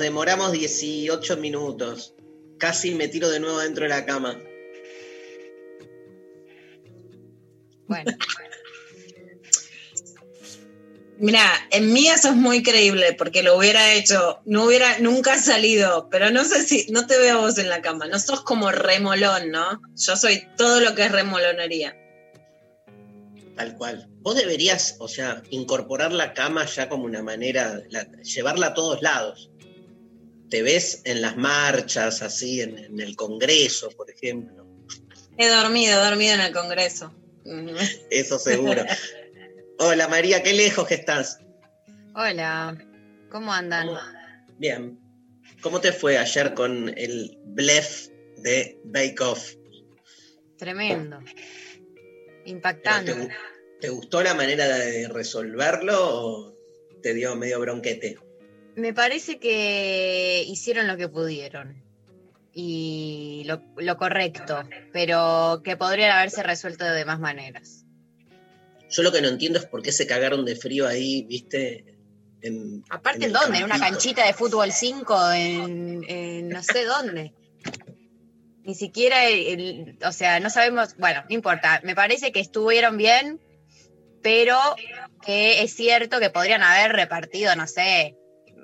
demoramos 18 minutos. Casi me tiro de nuevo dentro de la cama. Bueno, Mira, en mí eso es muy creíble porque lo hubiera hecho, no hubiera nunca salido, pero no sé si, no te veo vos en la cama, no sos como remolón, ¿no? Yo soy todo lo que es remolonería. Tal cual. Vos deberías, o sea, incorporar la cama ya como una manera, la- llevarla a todos lados. Te ves en las marchas, así, en, en el Congreso, por ejemplo. He dormido, he dormido en el Congreso. Eso seguro. Hola María, qué lejos que estás. hola. ¿Cómo andan? Bien. ¿Cómo te fue ayer con el blef de Bake Off? Tremendo. ¿Pero Impactante. ¿Te, gu- te gustó la manera de resolverlo o te dio medio bronquete? Me parece que hicieron lo que pudieron. Y lo, lo correcto, pero que podrían haberse resuelto de más maneras. Yo lo que no entiendo es por qué se cagaron de frío ahí, viste. En, Aparte, en ¿en el dónde? ¿En una canchita de fútbol 5? En, en no sé dónde. Ni siquiera, el- o sea, no sabemos, bueno, no importa. Me parece que estuvieron bien, pero que es cierto que podrían haber repartido, no sé,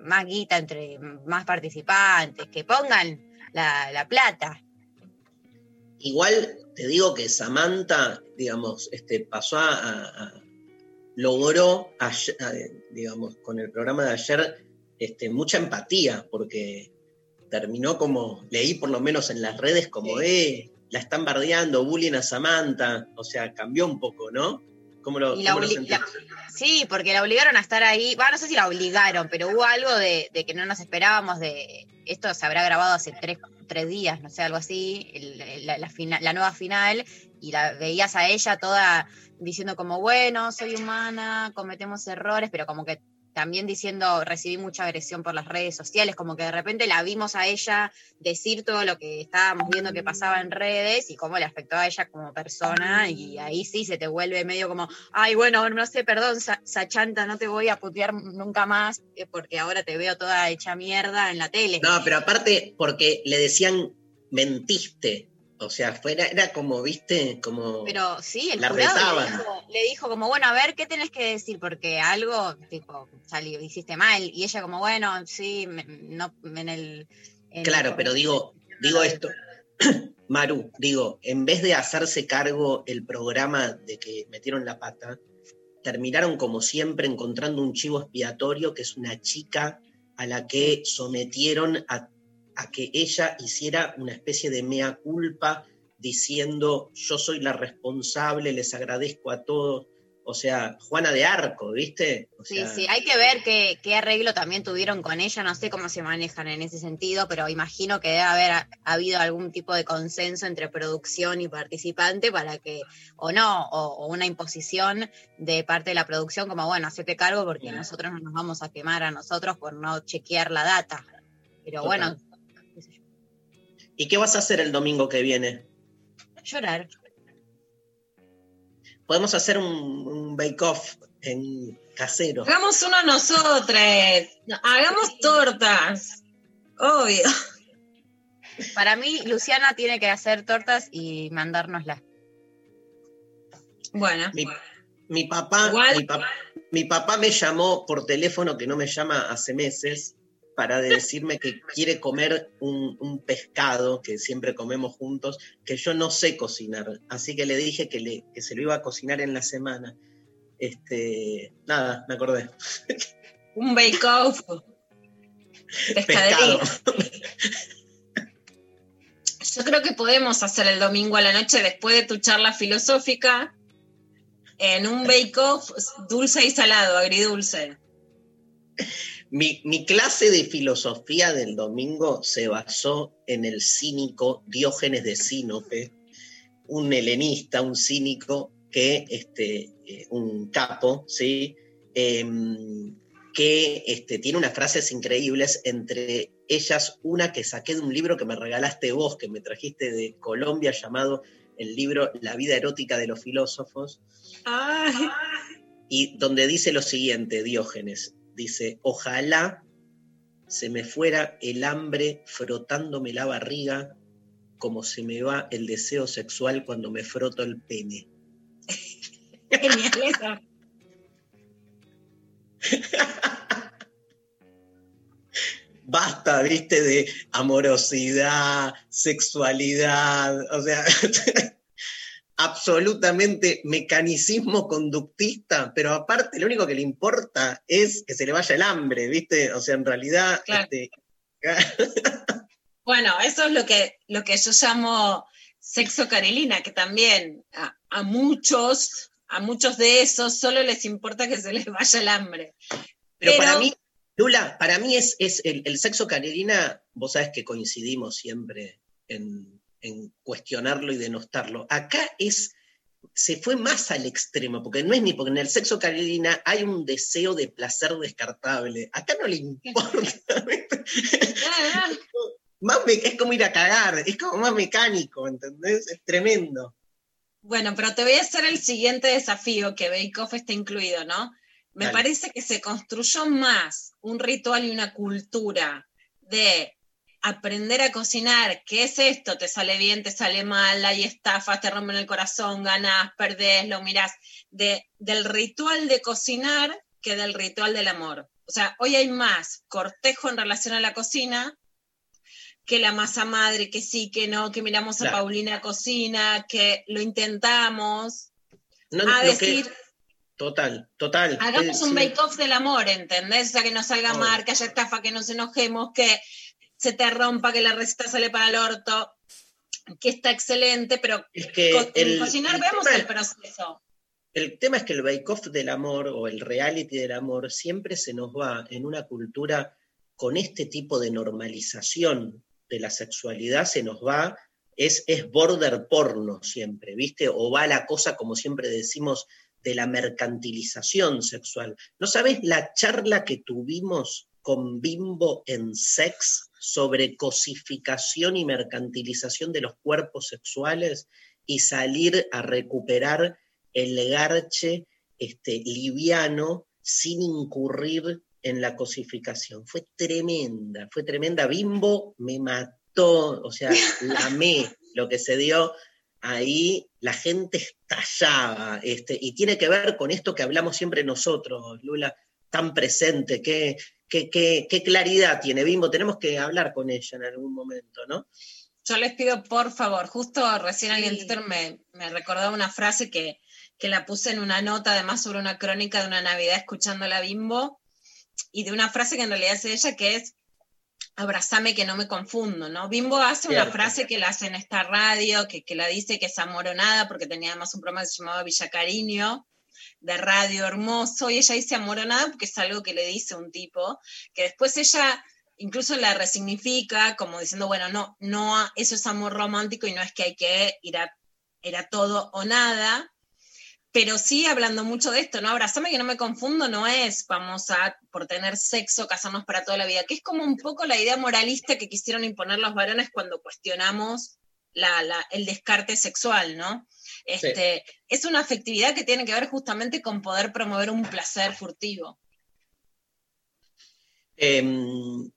más guita entre más participantes, que pongan la, la plata. Igual te digo que Samantha, digamos, este, pasó a, logró, ayer- digamos, con el programa de ayer, este, mucha empatía, porque terminó como, leí por lo menos en las redes, como, eh, la están bardeando, bullying a Samantha, o sea, cambió un poco, ¿no? ¿Cómo lo, Y la cómo lo obli- sentiste? la- Sí, porque la obligaron a estar ahí. Bueno, no sé si la obligaron, pero hubo algo de, de que no nos esperábamos de. Esto se habrá grabado hace tres, tres días, no sé, algo así, el- la, la fina- la nueva final, y la veías a ella toda diciendo como, bueno, soy humana, cometemos errores, pero como que también diciendo, recibí mucha agresión por las redes sociales, como que de repente la vimos a ella decir todo lo que estábamos viendo que pasaba en redes y cómo le afectó a ella como persona, y ahí sí se te vuelve medio como, ay, bueno, no sé, perdón, Sa- Sachanta, no te voy a putear nunca más eh, porque ahora te veo toda hecha mierda en la tele. No, pero aparte, porque le decían, mentiste. O sea, fuera, era como, viste, como. Pero sí, el La jurado le dijo, le dijo como, bueno, a ver, ¿qué tenés que decir? Porque algo, tipo, salió, hiciste mal. Y ella como, bueno, sí, me- no, en el... en Claro, el- pero digo, digo esto, Maru, digo, en vez de hacerse cargo el programa de que metieron la pata, terminaron como siempre encontrando un chivo expiatorio que es una chica a la que sometieron a, a que ella hiciera una especie de mea culpa diciendo yo soy la responsable, les agradezco a todos. O sea, Juana de Arco, ¿viste? O Sí, sea, sí, hay que ver qué, qué arreglo también tuvieron con ella, no sé cómo se manejan en ese sentido, pero imagino que debe haber ha- habido algún tipo de consenso entre producción y participante para que, o no, o, o una imposición de parte de la producción como, bueno, hacete cargo porque nosotros no nos vamos a quemar a nosotros por no chequear la data. Pero Total. bueno. ¿Y qué vas a hacer el domingo que viene? llorar. Podemos hacer un, un bake-off en casero. Hagamos uno nosotros, hagamos tortas, obvio. Para mí, Luciana tiene que hacer tortas y mandárnoslas. Bueno, Mi, Mi papá, Igual- mi papá, mi papá me llamó por teléfono, que no me llama hace meses, para decirme que quiere comer un, un pescado que siempre comemos juntos, que yo no sé cocinar. Así que le dije que, le, que se lo iba a cocinar en la semana. Este, nada, me acordé. Un bake-off. Pescado. Yo creo que podemos hacer el domingo a la noche, después de tu charla filosófica, en un bake-off dulce y salado, agridulce. Mi, mi clase de filosofía del domingo se basó en el cínico Diógenes de Sinope, un helenista, un cínico que, este, eh, un capo, ¿sí? Em, que este, tiene unas frases increíbles, entre ellas una que saqué de un libro que me regalaste vos, que me trajiste de Colombia, llamado el libro La vida erótica de los filósofos, Ay, y donde dice lo siguiente, Diógenes, dice, ojalá se me fuera el hambre frotándome la barriga como se me va el deseo sexual cuando me froto el pene. genial eso. Basta, viste, de amorosidad, sexualidad, o sea, absolutamente mecanicismo conductista, pero aparte lo único que le importa es que se le vaya el hambre, viste, o sea, en realidad... Claro. este, Bueno, eso es lo que, lo que yo llamo sexo carilina, que también a, a muchos, a muchos de esos solo les importa que se les vaya el hambre. Pero, Pero- para mí, Lula, para mí es, es el, el sexo Carolina, vos sabés que coincidimos siempre en, en cuestionarlo y denostarlo. Acá es, se fue más al extremo, porque no es ni porque en el sexo Carolina hay un deseo de placer descartable. Acá no le importa. ¿viste? Más me- es como ir a cagar, es como más mecánico, ¿entendés? Es tremendo. Bueno, pero te voy a hacer el siguiente desafío, que Bake Off está incluido, ¿no? Me Dale. parece que se construyó más un ritual y una cultura de aprender a cocinar. ¿Qué es esto? ¿Te sale bien? ¿Te sale mal? Hay estafas, te rompen el corazón, ganas, perdés, lo mirás. De, del ritual de cocinar que del ritual del amor. O sea, hoy hay más cortejo en relación a la cocina que la masa madre, que sí, que no, que miramos a Claro. Paulina Cocina, que lo intentamos, No, a que- decir, total, total. hagamos un sí. bake-off del amor, ¿entendés? O sea, que no salga Obvio. mal, que haya estafa, que nos enojemos, que se te rompa, que la receta sale para el orto, que está excelente, pero Es que co- en el- cocinar el tema- el proceso. El tema es que el bake-off del amor o el reality del amor siempre se nos va en una cultura con este tipo de normalización de la sexualidad, se nos va, es, es border porno siempre, ¿viste? O va la cosa, como siempre decimos, de la mercantilización sexual. ¿No sabes la charla que tuvimos con Bimbo en Sex sobre cosificación y mercantilización de los cuerpos sexuales y salir a recuperar el garche este, liviano sin incurrir en la cosificación. Fue tremenda, fue tremenda. Bimbo me mató, o sea, la amé lo que se dio ahí, la gente estallaba, este, y tiene que ver con esto que hablamos siempre nosotros, Lula, tan presente, qué, qué, qué, qué claridad tiene Bimbo, tenemos que hablar con ella en algún momento, ¿no? Yo les pido, por favor, justo recién alguien en Sí. Twitter me, me recordaba una frase que, que la puse en una nota, además sobre una crónica de una Navidad escuchando la Bimbo, y de una frase que en realidad es ella, que es, abrazame que no me confundo, ¿no? Bimbo hace una Cierto. frase que la hace en esta radio, que, que la dice que es amoronada, porque tenía además un programa que se llamaba Villa Cariño, de radio hermoso, y ella dice amoronada porque es algo que le dice un tipo, que después ella incluso la resignifica como diciendo, bueno, no, no, eso es amor romántico y no es que hay que ir a, todo o nada, pero sí hablando mucho de esto, ¿no? Abrazame que no me confundo, no es vamos a, por tener sexo, casarnos para toda la vida, que es como un poco la idea moralista que quisieron imponer los varones cuando cuestionamos la- el descarte sexual, ¿no? Este, Es una afectividad que tiene que ver justamente con poder promover un placer furtivo. Em,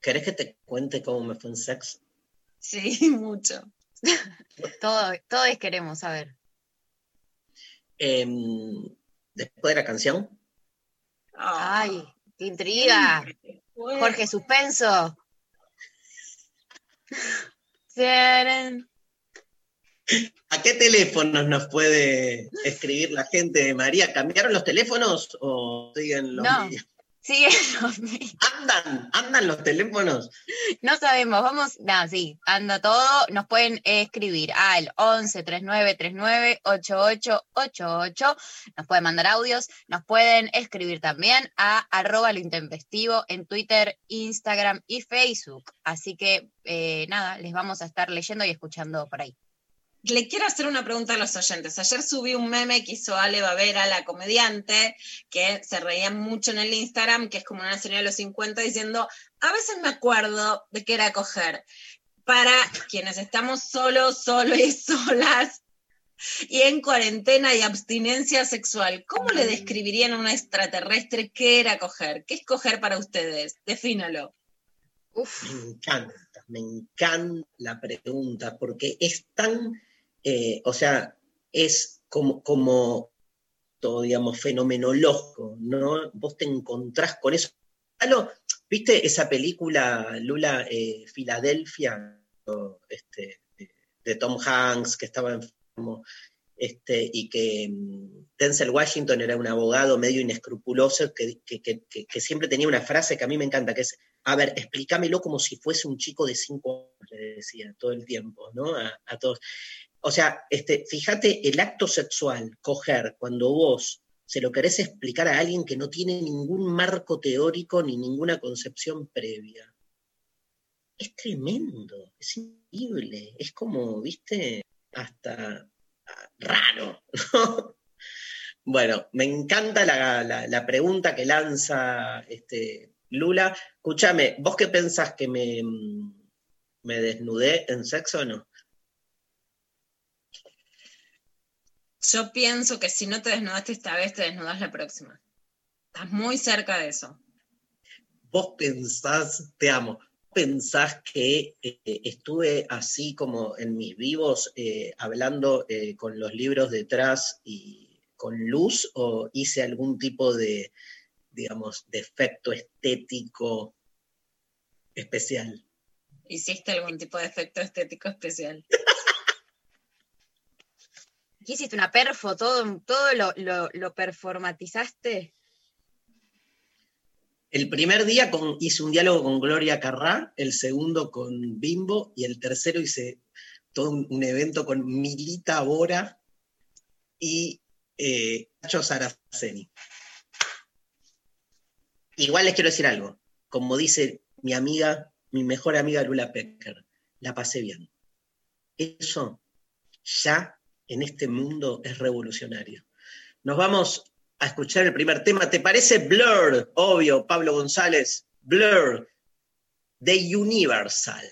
¿Querés que te cuente cómo me fue en sex? Sí, mucho. Todo, todos queremos saber. Em, después de la canción? Ay, qué intriga. Bueno. Jorge, suspenso. ¿A qué teléfonos nos puede escribir la gente, María? ¿Cambiaron los teléfonos o siguen los No. míos? Sigue los míos. ¿Andan? ¿Andan los teléfonos? No sabemos, vamos, no, sí, anda todo. Nos pueden escribir al 11 39 39 88 88. Nos pueden mandar audios. Nos pueden escribir también a arroba lo intempestivo en Twitter, Instagram y Facebook. Así que eh, nada, les vamos a estar leyendo y escuchando por ahí. Le quiero hacer una pregunta a los oyentes. Ayer subí un meme que hizo Ale Bavera, la comediante, que se reía mucho en el Instagram, que es como una señora de los 50 diciendo, a veces me acuerdo de que era coger. Para quienes estamos solos, solo y solas, y en cuarentena y abstinencia sexual, ¿cómo le describirían a una extraterrestre qué era coger? ¿Qué es coger para ustedes? Defínalo. Uf, Me encanta, me encanta la pregunta, porque es tan, eh, o sea, es como, como todo, digamos, fenomenológico, ¿no? Vos te encontrás con eso. ¿Viste esa película, Lula, eh, Filadelfia, este, de- Tom Hanks, que estaba enfermo, este, y que mm, Denzel Washington era un abogado medio inescrupuloso que, que- que- siempre tenía una frase que a mí me encanta, que es, a ver, explícamelo como si fuese un chico de cinco años, le decía todo el tiempo, ¿no? A todos. O sea, este, fíjate, el acto sexual, coger, cuando vos se lo querés explicar a alguien que no tiene ningún marco teórico ni ninguna concepción previa. Es tremendo, es increíble, es como, viste, hasta ah, raro, ¿no? Bueno, me encanta la, la- la pregunta que lanza este, Lula. Escúchame, ¿vos qué pensás que me, mm, me desnudé en sexo o no? Yo pienso que si no te desnudaste esta vez, te desnudas la próxima. Estás muy cerca de eso. vos pensás, te amo, pensás que eh, estuve así como en mis vivos eh, hablando eh, con los libros detrás y con luz o hice algún tipo de, digamos, de efecto estético especial? ¿Hiciste algún tipo de efecto estético especial? ¿qué hiciste? ¿Una perfo? ¿Todo, todo lo, lo, lo performatizaste? El primer día hice un diálogo con Gloria Carrá, el segundo con Bimbo y el tercero hice todo un, evento con Milita Bora y eh, Saraceni. Igual les quiero decir algo, como dice mi amiga, mi mejor amiga Lula Pecker, la pasé bien. Eso ya en este mundo es revolucionario. Nos vamos a escuchar el primer tema. ¿Te parece Blur? Obvio, Pablo González. Blur de Universal.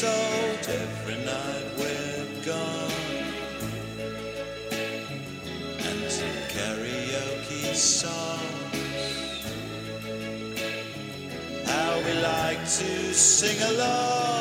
Sold every night we're gone. And some karaoke songs. how we like to sing along.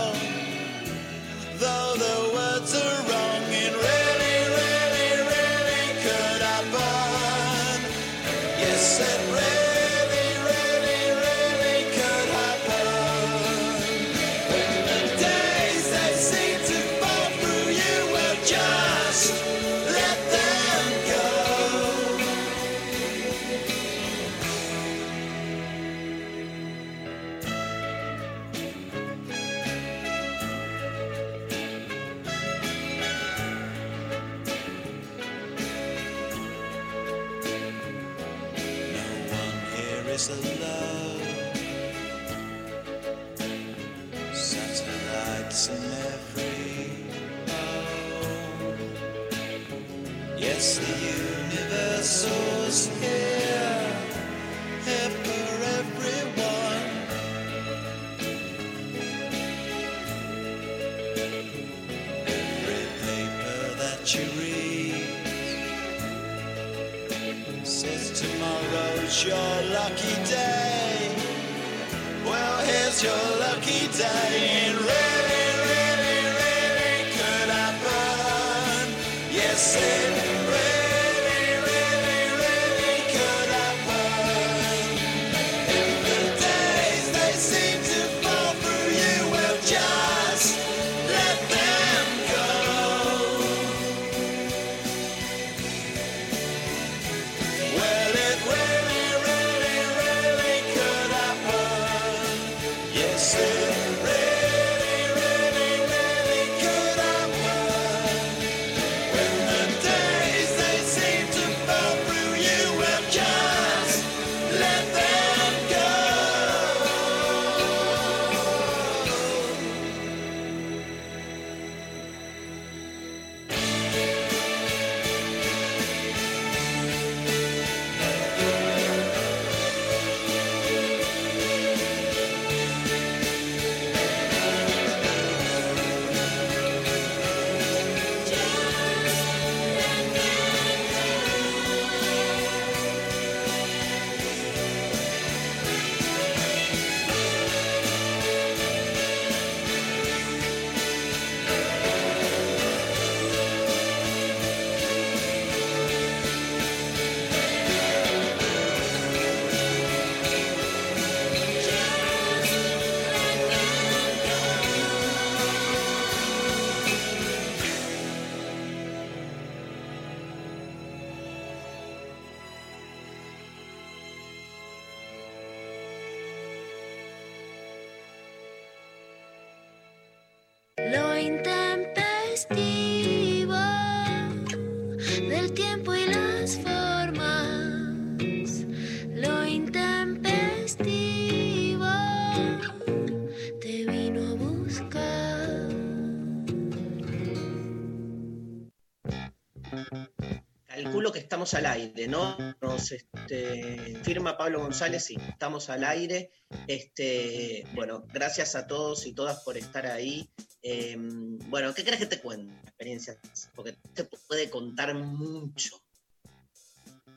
Al aire, ¿no? Nos este, firma Pablo González, sí, estamos al aire. Este, bueno, gracias a todos y todas por estar ahí. Eh, bueno, ¿qué crees que te cuente? Experiencias, porque te puede contar mucho,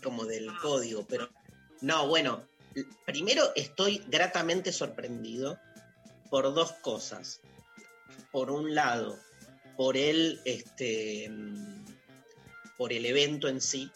como del código, pero no, bueno, primero estoy gratamente sorprendido por dos cosas. Por un lado, por el, este, por el evento en sí,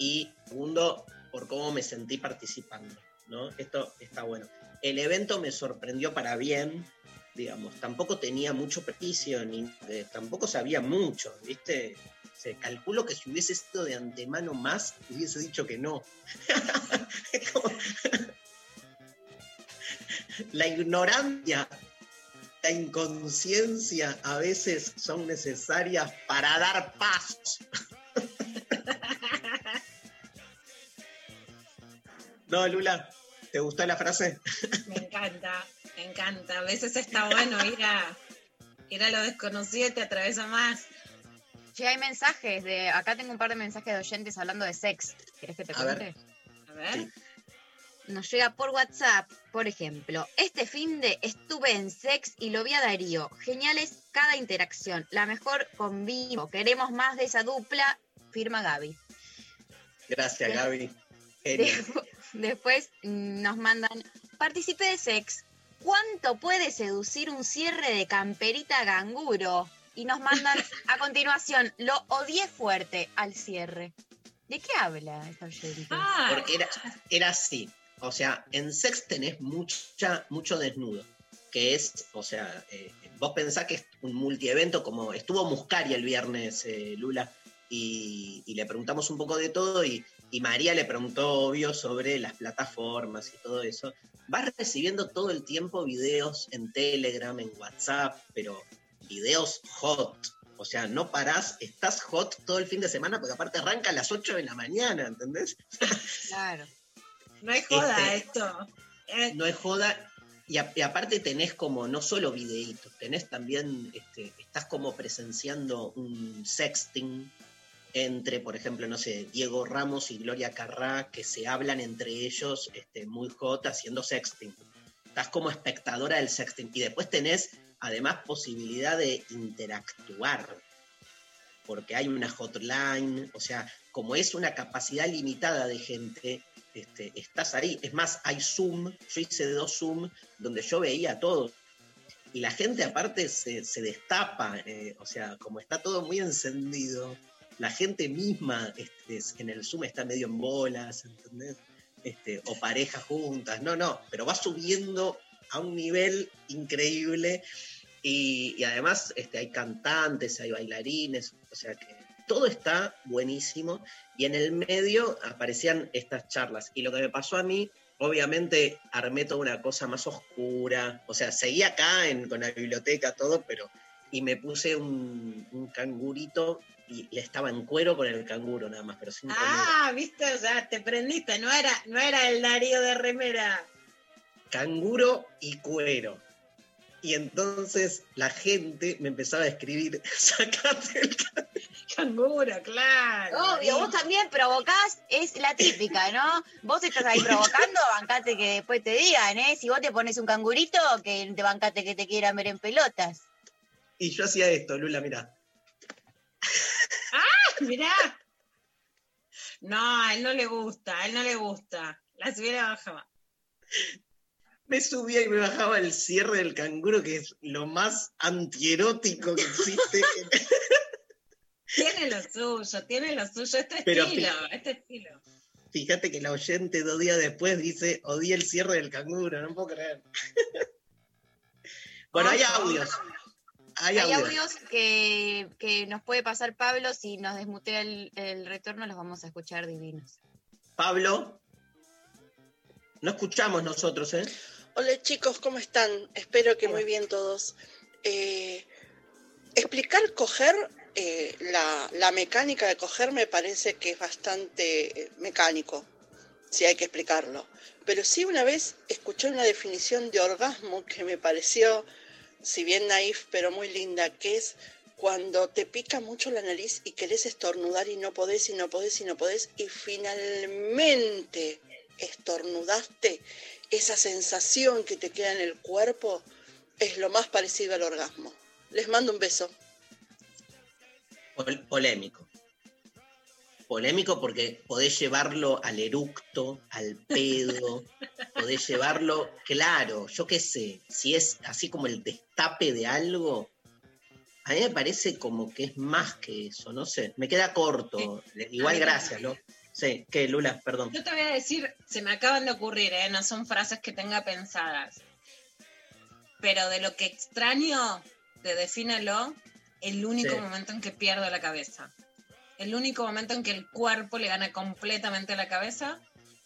y segundo, por cómo me sentí participando, ¿no? Esto está bueno. El evento me sorprendió para bien, digamos, tampoco tenía mucho prejuicio, ni tampoco sabía mucho, ¿viste? Se calculo que si hubiese sido de antemano más, hubiese dicho que no. La ignorancia, la inconsciencia a veces son necesarias para dar pasos. No, Lula, ¿te gustó la frase? Me encanta, me encanta. A veces está bueno ir a, ir a lo desconocido y te atravesa más. Che, hay mensajes de. Acá tengo un par de mensajes de oyentes hablando de sex. ¿Querés que te A ver. cuente? A ver. Sí. Nos llega por WhatsApp, por ejemplo. Este fin de estuve en sex y lo vi a Darío. Geniales cada interacción. La mejor con vivo. Queremos más de esa dupla. Firma Gaby. Gracias. Gaby. Despu- Después nos mandan, participé de sex. ¿Cuánto puede seducir un cierre de camperita ganguro? Y nos mandan a continuación, lo odié fuerte al cierre. ¿De qué habla esta oyente? Ah, Porque era, era así. O sea, en sex tenés mucha, mucho desnudo. Que es, o sea, eh, vos pensás que es un multievento, como estuvo Muscari el viernes, eh, Lula, y, y le preguntamos un poco de todo, y, y María le preguntó, obvio, sobre las plataformas y todo eso. Vas recibiendo todo el tiempo videos en Telegram, en WhatsApp, pero videos hot. O sea, no parás, estás hot todo el fin de semana, porque aparte arranca a las 8 de la mañana, ¿entendés? Claro. No es joda Este- esto. Eh, no es joda. Y, a- y aparte tenés como no solo videitos, tenés también, este, estás como presenciando un sexting entre, por ejemplo, no sé, Diego Ramos y Gloria Carrá, que se hablan entre ellos este, muy hot haciendo sexting. Estás como espectadora del sexting. Y después tenés, además, posibilidad de interactuar. Porque hay una hotline, o sea, como es una capacidad limitada de gente, este, estás ahí. Es más, hay Zoom, yo hice dos Zoom donde yo veía a todos. Y la gente aparte se, destapa, eh, o sea, como está todo muy encendido, la gente misma este, en el Zoom está medio en bolas, ¿entendés? Este, o parejas juntas, no, no, pero va subiendo a un nivel increíble y, además este, hay cantantes, hay bailarines, o sea que todo está buenísimo y en el medio aparecían estas charlas. Y lo que me pasó a mí, obviamente armé toda una cosa más oscura, o sea, seguí acá con la biblioteca, todo, pero... Y me puse un cangurito y, y estaba en cuero con el canguro nada más, pero sin remera. Ah, viste, o sea, te prendiste, no era, no era el Darío de remera. canguro y cuero. Y entonces la gente me empezaba a escribir, sacate el canguro. Canguro, claro. Obvio, vos también provocás, es la típica, ¿no? Vos estás ahí provocando, bancate que después te digan, ¿eh? Si vos te pones un cangurito, que te bancate que te quieran ver en pelotas. Y yo hacía esto, Lula, mira. Mirá. No, a él no le gusta, a él no le gusta. La subiera bajaba. Me subía y me bajaba el cierre del canguro, que es lo más antierótico que existe. Tiene lo suyo, tiene lo suyo, este Pero estilo, este estilo. Fíjate que la oyente dos días después dice, odié el cierre del canguro, no puedo creer. bueno, hay audios. Hay, Hay audios. audios que, que nos puede pasar Pablo, si nos desmutea el, el retorno los vamos a escuchar divinos. Pablo, no escuchamos nosotros, ¿eh? Hola chicos, ¿cómo están? Espero que Hola. muy bien todos. Eh, explicar coger, eh, la, la mecánica de coger me parece que es bastante eh, mecánico, si hay que explicarlo. Pero sí una vez escuché una definición de orgasmo que me pareció, si bien naif, pero muy linda, que es cuando te pica mucho la nariz y querés estornudar y no podés y no podés y no podés y finalmente estornudaste, esa sensación que te queda en el cuerpo es lo más parecido al orgasmo. Les mando un beso. Pol- polémico. Polémico porque podés llevarlo al eructo, al pedo, podés llevarlo, claro, yo qué sé, si es así como el destape de algo, a mí me parece como que es más que eso, no sé, me queda corto, igual A mí gracias, ¿no? Sí, que Lula, perdón. Yo te voy a decir, se me acaban de ocurrir, ¿eh? no son frases que tenga pensadas. Pero de lo que extraño, de defínelo, el único Sí. momento en que pierdo la cabeza. El único momento en que el cuerpo le gana completamente la cabeza.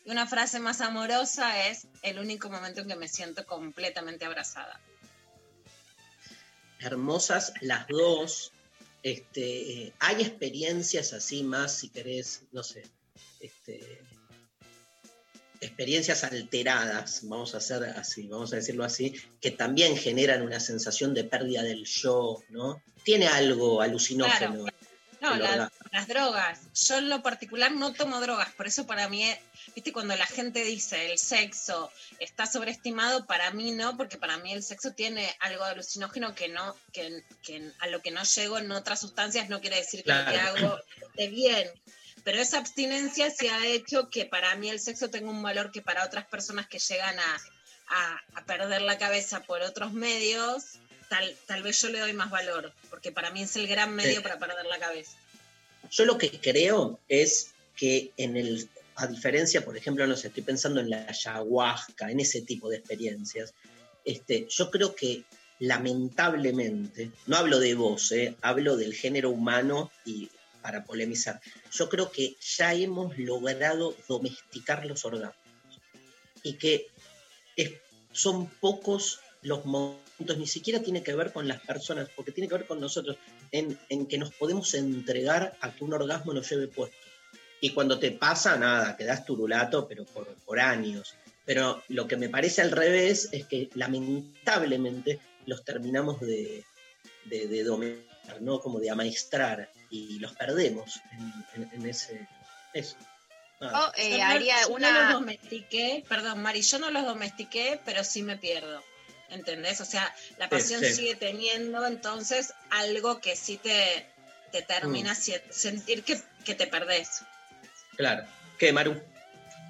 Y una frase más amorosa es el único momento en que me siento completamente abrazada. hermosas las dos. Este, hay experiencias así más, si querés, no sé, este, experiencias alteradas, vamos a hacer así, vamos a decirlo así, que también generan una sensación de pérdida del yo, ¿no? Tiene algo alucinógeno. No, la- orgasmo. las drogas. Yo en lo particular no tomo drogas, por eso para mí, viste, cuando la gente dice el sexo está sobreestimado, para mí no, porque para mí el sexo tiene algo de alucinógeno que no, que, que a lo que no llego en otras sustancias no quiere decir que lo que hago esté bien. Pero esa abstinencia se ha hecho que para mí el sexo tenga un valor que para otras personas que llegan a, a- a perder la cabeza por otros medios, tal, tal vez yo le doy más valor, porque para mí es el gran medio Sí. para perder la cabeza. Yo lo que creo es que en el, a diferencia, por ejemplo, no sé, estoy pensando en la ayahuasca, en ese tipo de experiencias, este, yo creo que lamentablemente, no hablo de vos, eh, hablo del género humano y para polemizar, yo creo que ya hemos logrado domesticar los orgasmos y que es- son pocos los momentos, ni siquiera tiene que ver con las personas, porque tiene que ver con nosotros, en, en que nos podemos entregar a que un orgasmo nos lleve puesto. Y cuando te pasa, nada, quedás turulato, pero por, por años. Pero lo que me parece al revés es que lamentablemente los terminamos de, de, de dominar, ¿no? Como de amaestrar y los perdemos en, en- en ese... Eso. Nada. Yo, eh, Yo no- yo no una. los domestiqué, perdón, Mari, yo no los domestiqué, pero sí me pierdo. ¿Entendés? O sea, la pasión sí. sigue teniendo, entonces algo que sí te, te termina Mm. si- sentir que, que te perdés. Claro. ¿Qué, Maru?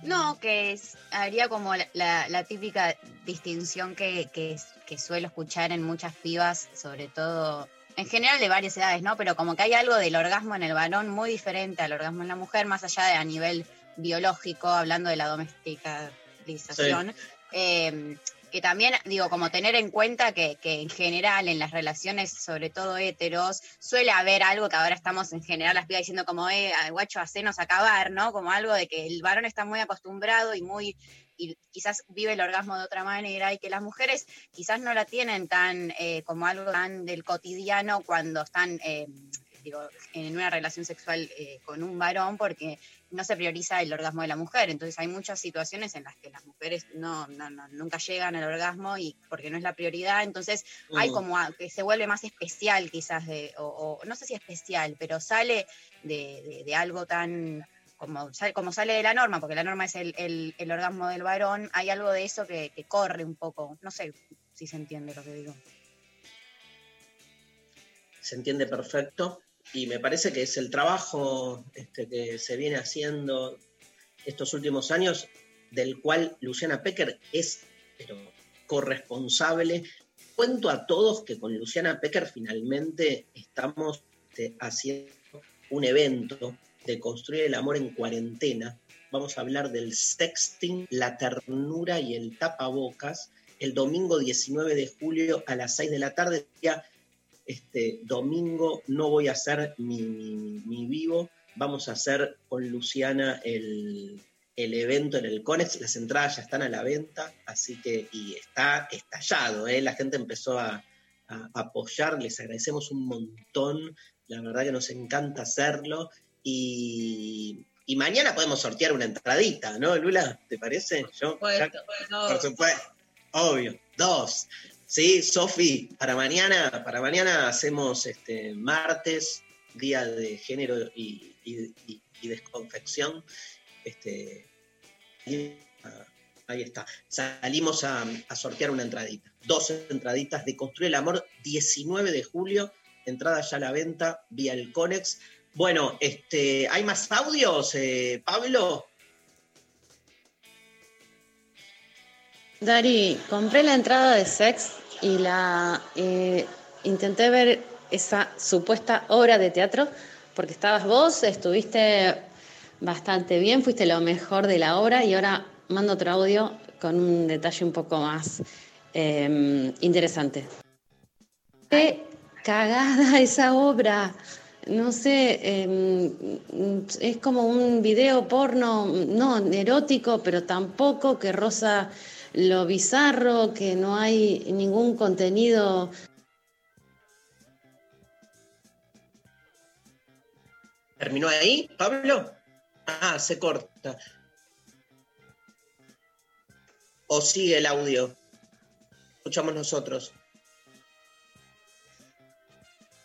No, que es- haría como la, la- la típica distinción que, que, que suelo escuchar en muchas pibas, sobre todo, en general de varias edades, ¿no? Pero como que hay algo del orgasmo en el varón muy diferente al orgasmo en la mujer, más allá de a nivel biológico, hablando de la domesticalización. Eh, que también, digo, como tener en cuenta que, en general en las relaciones, sobre todo heteros, suele haber algo que ahora estamos en general las pibas diciendo como, eh, guacho, hacenos acabar, ¿no? Como algo de que el varón está muy acostumbrado y muy, y quizás vive el orgasmo de otra manera y que las mujeres quizás no la tienen tan, eh, como algo tan del cotidiano cuando están, eh, digo, en una relación sexual eh, con un varón, porque no se prioriza el orgasmo de la mujer. Entonces hay muchas situaciones en las que las mujeres no, no, no- nunca llegan al orgasmo y porque no es la prioridad. Entonces hay Mm. como a- que se vuelve más especial quizás, de, o, o no sé si especial, pero sale de, de- de algo tan como, como sale de la norma, porque la norma es el, el- el orgasmo del varón, hay algo de eso que, que corre un poco. No sé si se entiende lo que digo. se entiende perfecto y me parece que es el trabajo este, que se viene haciendo estos últimos años, del cual Luciana Pecker es pero, corresponsable. Cuento a todos que con Luciana Pecker finalmente estamos este, haciendo un evento de construir el amor en cuarentena. Vamos a hablar del sexting, la ternura y el tapabocas el domingo 19 de julio a las 6 de la tarde. Este domingo no voy a hacer mi, mi- mi vivo, vamos a hacer con Luciana el, el evento en el Conex, las entradas ya están a la venta, así que, y está estallado, ¿eh? la gente empezó a, a apoyar, les agradecemos un montón, la verdad que nos encanta hacerlo, y, y mañana podemos sortear una entradita, ¿no, Lula? ¿Te parece? Yo, ya- por supuesto, obvio, dos. Sí, Sofi, para mañana, para mañana hacemos este martes, día de género y, desconfección. Este, ah, ahí está. Salimos a, a sortear una entradita. Dos entraditas de Construir el Amor, 19 de julio. Entrada ya a la venta vía el Conex. Bueno, este, ¿hay más audios, eh, Pablo? Dari, compré la entrada de Sex y la eh, intenté ver esa supuesta obra de teatro porque estabas vos, estuviste bastante bien, fuiste lo mejor de la obra y ahora mando otro audio con un detalle un poco más eh, interesante. Qué cagada esa obra. No sé, eh, es como un video porno, no erótico, pero tampoco que roza lo bizarro, que no hay ningún contenido. ¿Terminó ahí, Pablo? Ah, se corta. ¿O sigue el audio? Escuchamos nosotros.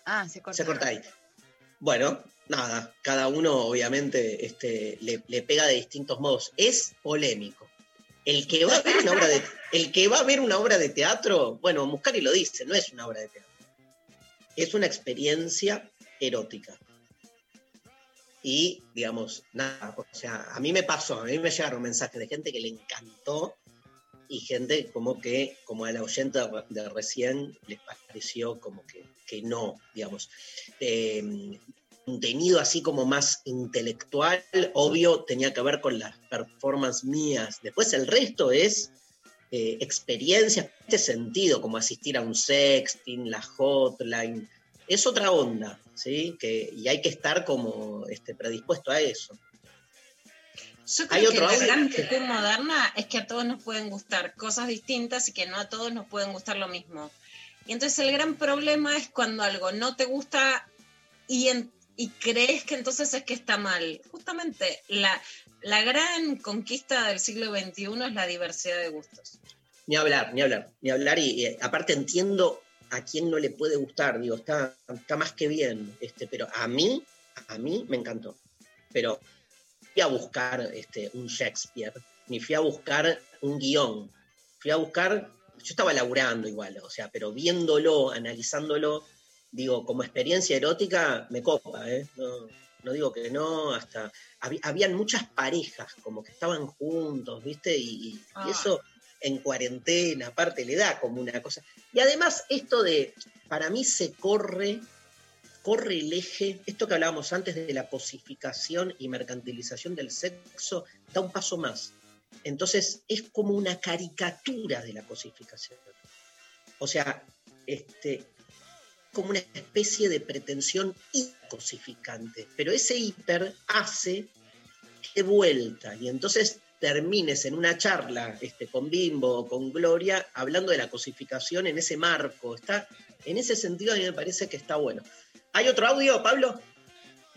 Ah, se corta. Se corta ahí. Bueno, nada, cada uno obviamente este, le, le pega de distintos modos. Es polémico. El que va a ver una obra de, el que va a ver una obra de teatro, bueno, Muscari lo dice, no es una obra de teatro. Es una experiencia erótica. Y, digamos, nada, o sea, a mí me pasó, a mí me llegaron mensajes de gente que le encantó y gente como que, como a la oyenta de recién, les pareció como que, que no, digamos. Eh, contenido así como más intelectual, obvio, tenía que ver con las performances mías. Después el resto es eh, experiencias, este sentido, como asistir a un sexting, la hotline, es otra onda, ¿sí? Que, y hay que estar como este, predispuesto a eso. Yo Hay creo que otro la audio. gran virtud moderna es que a todos nos pueden gustar cosas distintas y que no a todos nos pueden gustar lo mismo. Y entonces el gran problema es cuando algo no te gusta y, en- y crees que entonces es que está mal. Justamente la, la gran conquista del siglo XXI es la diversidad de gustos. Ni hablar, ni hablar, ni hablar. Y, y aparte entiendo a quién no le puede gustar, digo, está, está más que bien, este, pero a mí, a mí me encantó. Pero fui a buscar este, un Shakespeare, ni fui a buscar un guion, fui a buscar, yo estaba laburando igual, o sea, pero viéndolo, analizándolo, digo, como experiencia erótica, me copa, ¿eh? No, no digo que no, hasta hab- habían muchas parejas como que estaban juntos, ¿viste? Y, Ah. eso en cuarentena, aparte le da como una cosa. Y además esto de, para mí se corre, corre el eje, esto que hablábamos antes de la cosificación y mercantilización del sexo, da un paso más. Entonces es como una caricatura de la cosificación. O sea, este, como una especie de pretensión cosificante, pero ese hiper hace de vuelta y entonces termines en una charla este, con Bimbo o con Gloria hablando de la cosificación en ese marco. Está, en ese sentido a mí me parece que está bueno. ¿Hay otro audio, Pablo?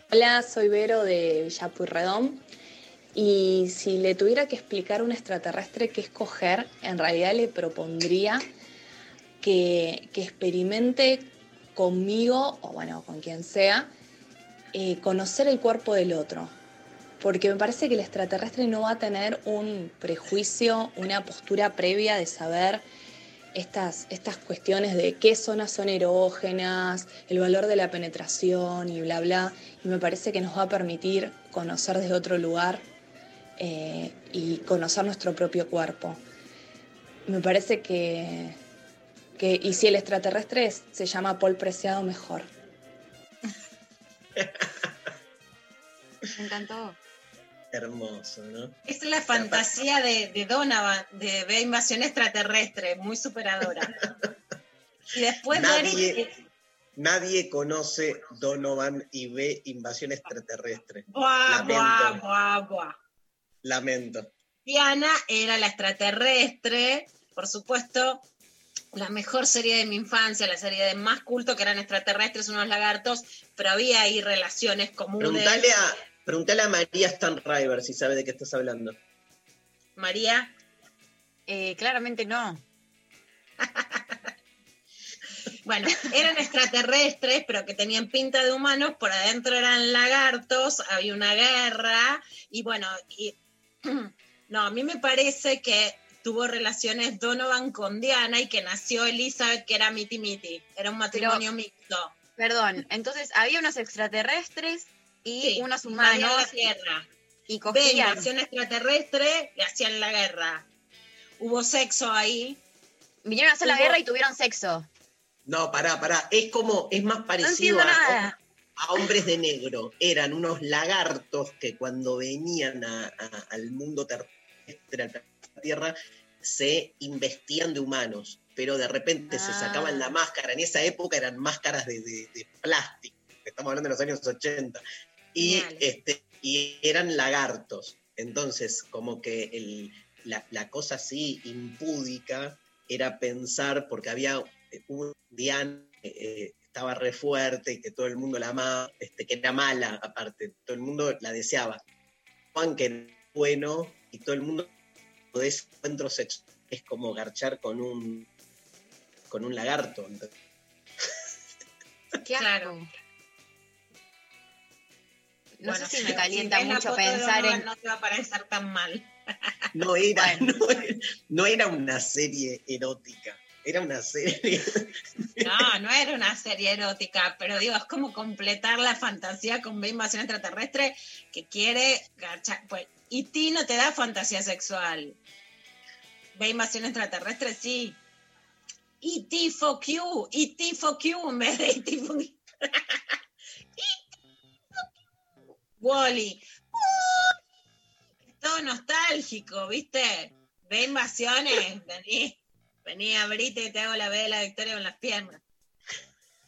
Hola, soy Vero de Villa Pueyrredón. Y si le tuviera que explicar a un extraterrestre qué escoger, en realidad le propondría que, que experimente conmigo, o bueno, con quien sea, eh, conocer el cuerpo del otro. Porque me parece que el extraterrestre no va a tener un prejuicio, una postura previa de saber estas, estas cuestiones de qué zonas son erógenas, el valor de la penetración y bla, bla. Y me parece que nos va a permitir conocer desde otro lugar eh, y conocer nuestro propio cuerpo. Me parece que, que, y si el extraterrestre es- se llama Paul Preciado, mejor. Me encantó. Hermoso, ¿no? Es la fantasía de, de Donovan, de ver invasión extraterrestre, muy superadora. Y después Nadie, nadie conoce Donovan y ve invasión extraterrestre. Buah, buah, Lamento. buah, buah. Lamento. Diana era la extraterrestre, por supuesto, la mejor serie de mi infancia, la serie de más culto que eran extraterrestres, unos lagartos, pero había ahí relaciones comunes. Preguntale a, preguntale a María Stanriver si sabe de qué estás hablando. María, Eh, claramente no. bueno, eran extraterrestres, pero que tenían pinta de humanos, por adentro eran lagartos, había una guerra, y bueno, y, no, a mí me parece que tuvo relaciones Donovan con Diana y que nació Elizabeth, que era miti miti, era un matrimonio mixto. Perdón, entonces había unos extraterrestres y Sí, unos humanos la Tierra. y cogían. invasión extraterrestre, le hacían la guerra. Hubo sexo ahí. Vinieron a hacer la guerra y tuvieron sexo. No, pará, pará. Es como, es más parecido a, hombres de negro. Eran unos lagartos que cuando venían a- a- al mundo terrestre, Tierra, se investían de humanos. Pero de repente se Ah. sacaban la máscara. En esa época eran máscaras de, de- de plástico. Estamos hablando de los años 80. Y, Genial. este, y eran lagartos. Entonces, como que el- la, la cosa así impúdica era pensar, porque había un Diana eh, estaba re fuerte y que todo el mundo la amaba, este, que era mala aparte, todo el mundo la deseaba. Juan que era bueno y todo el mundo de ese encuentro sexual es como garchar con un con un lagarto. Claro. No Bueno, sé si me calienta mucho pensar en. No te va a parecer tan mal. No era, Bueno. no, era- no era una serie erótica, era una serie. No, no era una serie erótica, pero digo, es como completar la fantasía con ver invasión extraterrestre que quiere garchar. Pues, y ti no te da fantasía sexual. Ve invasión extraterrestre, sí. Y T fuck you, y T fuck you en vez de E.T. fuck you. Wally. Todo nostálgico, ¿viste? Ve invasiones, vení. Vení, abrite y te hago la B de la victoria con las piernas.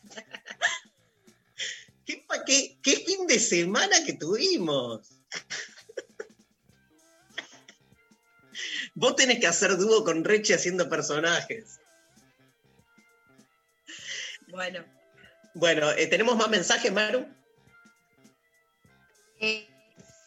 ¿Qué, qué- qué fin de semana que tuvimos? Vos tenés que hacer dúo con Reche haciendo personajes. Bueno. Bueno, eh, ¿tenemos más mensajes, Maru? Eh,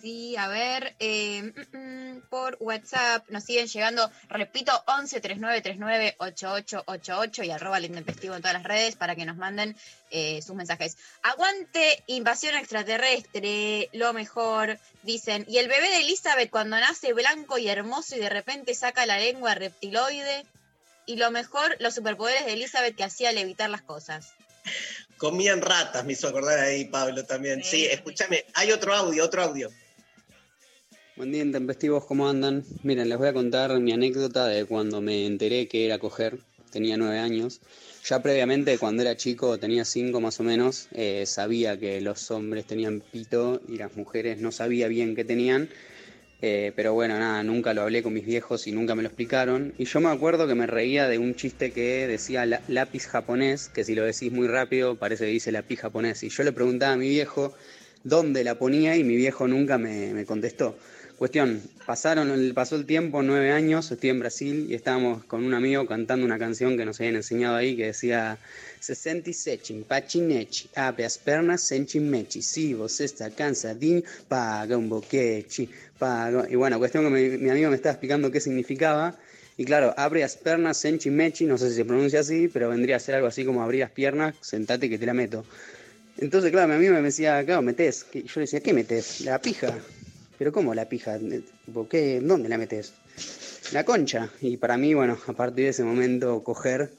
sí, a ver, eh, mm, mm, por WhatsApp nos siguen llegando, repito, 11 39 39 8888 y arroba el intempestivo en todas las redes para que nos manden eh, sus mensajes. Aguante invasión extraterrestre, lo mejor, dicen. Y el bebé de Elizabeth cuando nace blanco y hermoso y de repente saca la lengua reptiloide. Y lo mejor, los superpoderes de Elizabeth que hacía levitar las cosas. Comían ratas, me hizo acordar ahí Pablo también. Sí, escúchame, hay otro audio, otro audio. Buen día, intempestivos, ¿cómo andan? Miren, les voy a contar mi anécdota de cuando me enteré que era coger. Tenía nueve años. Ya previamente, cuando era chico, tenía cinco más o menos, eh, sabía que los hombres tenían pito y las mujeres no sabía bien qué tenían. Eh, pero bueno, nada, nunca lo hablé con mis viejos y nunca me lo explicaron. Y yo me acuerdo que me reía de un chiste que decía lápiz japonés, que si lo decís muy rápido parece que dice lápiz japonés. Y yo le preguntaba a mi viejo dónde la ponía y mi viejo nunca me contestó. Cuestión, pasaron, pasó el tiempo, nueve años, estoy en Brasil y estábamos con un amigo cantando una canción que nos habían enseñado ahí que decía Se sente sechin, pachinechi, abre as pernas, senchin mechi, si vos está cansadín, paga un boquechi, paga... Y bueno, cuestión que mi, mi amigo me estaba explicando qué significaba y claro, abre as pernas, senchin mechi, no sé si se pronuncia así, pero vendría a ser algo así como abrir las piernas, sentate que te la meto. Entonces, claro, mi amigo me decía, claro, metés. Y yo le decía, ¿qué metés? La pija. ¿Pero cómo la pija? Tipo, ¿qué? ¿Dónde la metés? La concha. Y para mí, bueno, a partir de ese momento, coger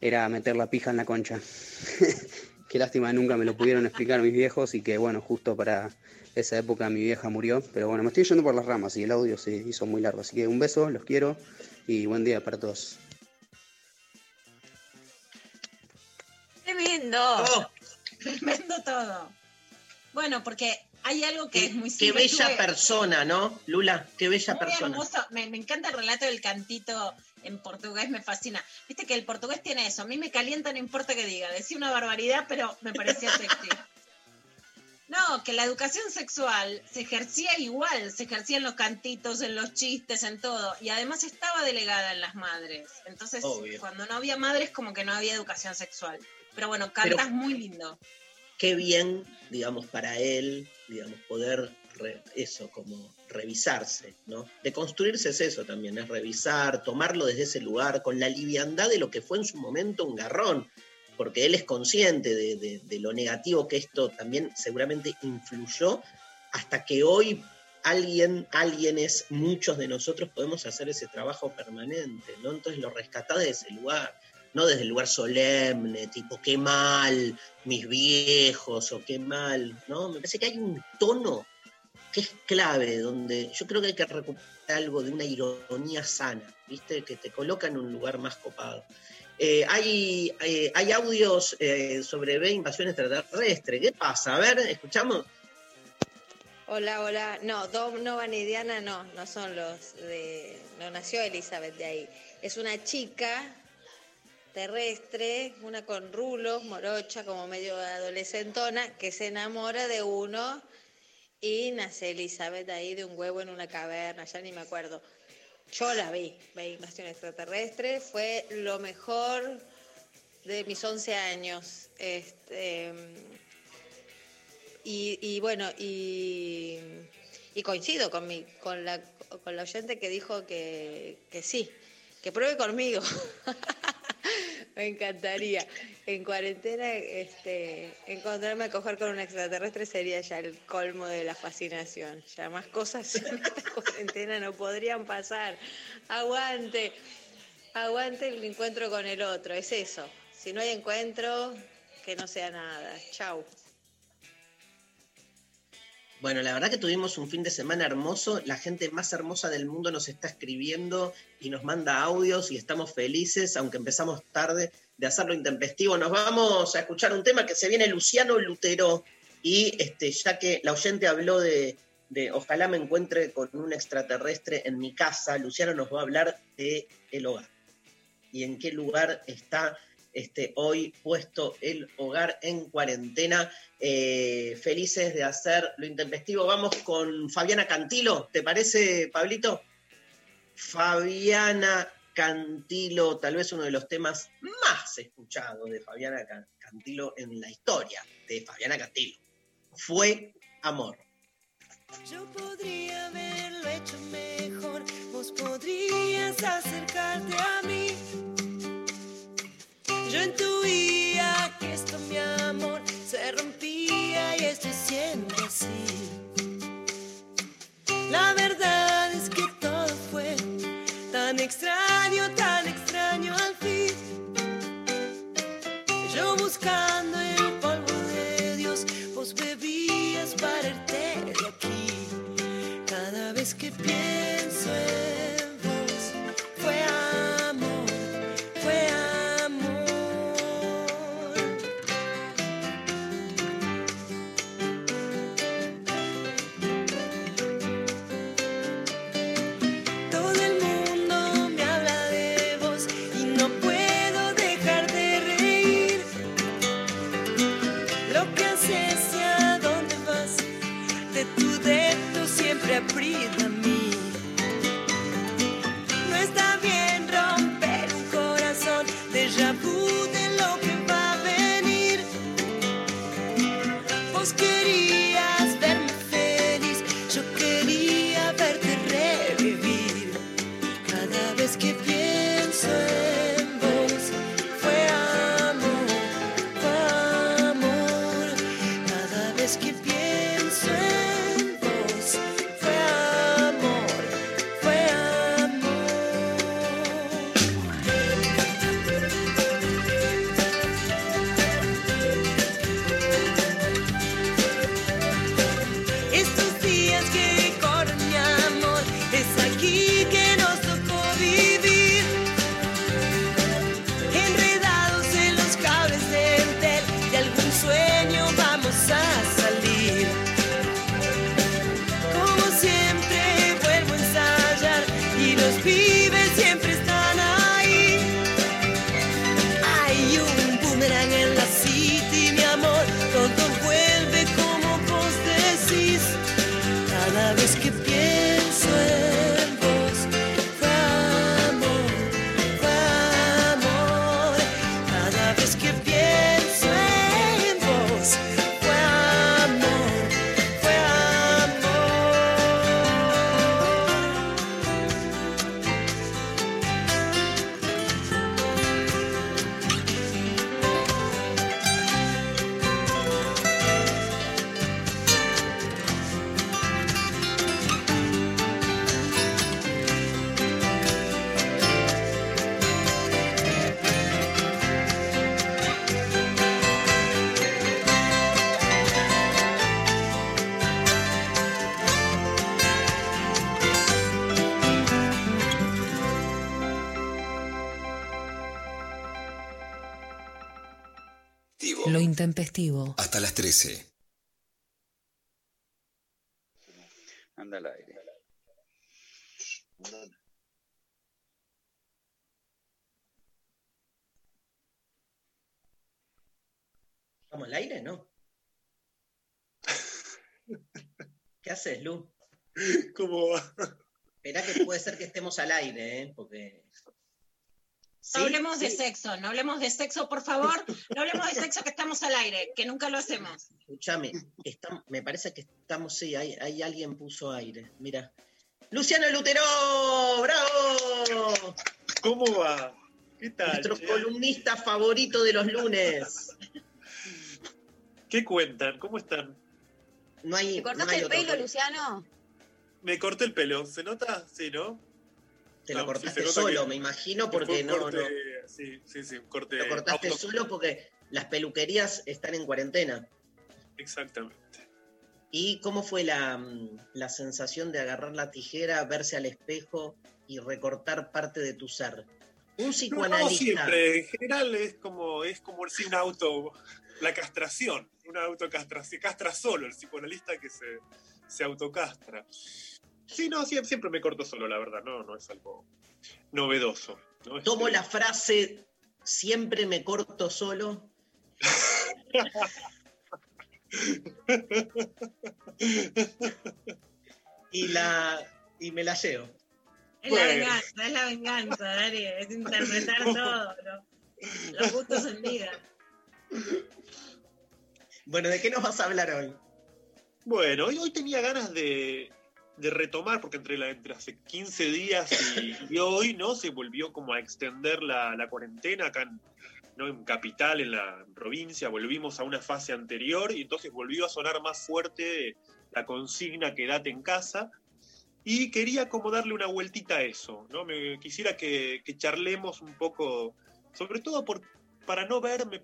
era meter la pija en la concha. Qué lástima, nunca me lo pudieron explicar mis viejos y que, bueno, justo para esa época mi vieja murió. Pero bueno, me estoy yendo por las ramas y el audio se hizo muy largo. Así que un beso, los quiero y buen día para todos. Tremendo. Oh, Tremendo todo. Bueno, porque hay algo que es muy qué bella persona, ¿no? Lula, qué bella Muy persona. hermoso. Me, me encanta el relato del cantito en portugués, me fascina. Viste que el portugués tiene eso. A mí me calienta, no importa que diga. Decía una barbaridad, pero me parecía sexy. No, que la educación sexual se ejercía igual, se ejercía en los cantitos, en los chistes, en todo. Y además estaba delegada en las madres. Entonces, Obvio. cuando no había madres, como que no había educación sexual. Pero bueno, cantas Pero- muy lindo. Qué bien, digamos, para él, digamos, poder eso, como revisarse, ¿no? De construirse es eso también, es revisar, tomarlo desde ese lugar, con la liviandad de lo que fue en su momento un garrón, porque él es consciente de lo negativo que esto también seguramente influyó, hasta que hoy alguien, alguienes, muchos de nosotros podemos hacer ese trabajo permanente, ¿no? Entonces lo rescatás de ese lugar, no desde el lugar solemne, tipo, qué mal, mis viejos o qué mal, ¿no? Me parece que hay un tono que es clave, donde yo creo que hay que recuperar algo de una ironía sana, ¿viste? Que te coloca en un lugar más copado. Eh, hay, eh, hay audios eh, sobre B, invasión extraterrestre. ¿Qué pasa? A ver, escuchamos. Hola, hola. No, Dom Novan y Diana no, no son los de. No nació Elizabeth de ahí. Es una chica terrestre, una con rulos, morocha, como medio adolescentona, que se enamora de uno y nace Elizabeth ahí de un huevo en una caverna, ya ni me acuerdo. Yo la vi, vi Invasión Extraterrestre, fue lo mejor de mis 11 años. Este, y, y bueno, y, y coincido con, mi, con, la, con la oyente que dijo que, que sí, que pruebe conmigo. Me encantaría. En cuarentena, este, encontrarme a coger con un extraterrestre sería ya el colmo de la fascinación. Ya más cosas en esta cuarentena no podrían pasar. Aguante, aguante el encuentro con el otro, es eso. Si no hay encuentro, que no sea nada. Chau. Bueno, la verdad que tuvimos un fin de semana hermoso. La gente más hermosa del mundo nos está escribiendo y nos manda audios y estamos felices, aunque empezamos tarde, de hacerlo intempestivo. Nos vamos a escuchar un tema que se viene Luciano Lutero. Y este, ya que la oyente habló de, de ojalá me encuentre con un extraterrestre en mi casa, Luciano nos va a hablar de el hogar. Y en qué lugar está este, hoy puesto el hogar en cuarentena. Eh, felices de hacer lo intempestivo. Vamos con Fabiana Cantilo, ¿te parece, Pablito? Fabiana Cantilo, tal vez uno de los temas más escuchados de Fabiana Ca- Cantilo en la historia de Fabiana Cantilo. Fue amor. Yo podría haberlo hecho mejor, vos podrías acercarte a mí. Yo intuía que esto, mi amor, se rompía y estoy siendo así. La verdad es que todo fue tan extraño, tan extraño al fin. Yo buscando el polvo de Dios, vos bebías para irte de aquí. Cada vez que pienso Hasta las 13. Anda al aire. ¿Estamos al aire? No. ¿Qué haces, Lu? ¿Cómo va? Esperá que puede ser que estemos al aire, ¿eh? Porque. No hablemos de sexo, no hablemos de sexo, por favor. No hablemos de sexo que estamos al aire, que nunca lo hacemos. Escúchame, me parece que estamos, sí, hay, hay alguien puso aire. Mira. Luciano Lutero, bravo. ¿Cómo va? ¿Qué tal? Nuestro che? columnista favorito de los lunes. ¿Qué cuentan? ¿Cómo están? No hay, ¿Te no cortaste hay el pelo, Luciano? Me corté el pelo, ¿se nota? Sí, ¿no? Te lo No, sí, cortaste solo, me imagino, que porque no, corte, no. Sí, sí, sí, corte. Lo cortaste auto- solo porque las peluquerías están en cuarentena. Exactamente. ¿Y cómo fue la, la sensación de agarrar la tijera, verse al espejo y recortar parte de tu ser? Un No, psicoanalista. siempre. En general es como, es como si un auto, la castración, una autocastración, castra solo el psicoanalista que se, se autocastra. Sí, no, siempre, siempre me corto solo, la verdad, no, no es algo novedoso. ¿no? Tomo Este, la frase, siempre me corto solo. y, la, y me la llevo. Es Bueno. la venganza, es la venganza, Dari, es interpretar todo, ¿no? los gustos en vida. Bueno, ¿de qué nos vas a hablar hoy? Bueno, hoy, hoy tenía ganas de, de retomar, porque entre, la, entre hace 15 días y, hoy, ¿no? Se volvió como a extender la, la cuarentena acá en, ¿no? en Capital, en la provincia, volvimos a una fase anterior y entonces volvió a sonar más fuerte la consigna quédate en casa. Y quería como darle una vueltita a eso, ¿no? Me quisiera que, que charlemos un poco, sobre todo por, para no verme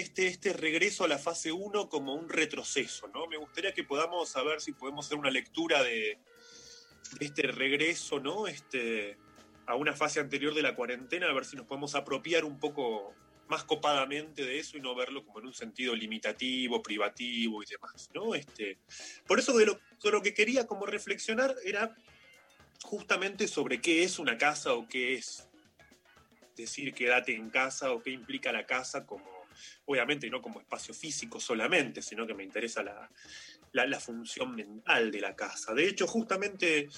este, este regreso a la fase 1 como un retroceso, ¿no? Me gustaría que podamos saber si podemos hacer una lectura de, este regreso, ¿no? Este, a una fase anterior de la cuarentena, a ver si nos podemos apropiar un poco más copadamente de eso y no verlo como en un sentido limitativo, privativo y demás, ¿no? Este, por eso de lo, de lo que quería como reflexionar era justamente sobre qué es una casa o qué es decir quédate en casa o qué implica la casa como, obviamente no como espacio físico solamente, sino que me interesa la, la, función mental de la casa. De hecho, justamente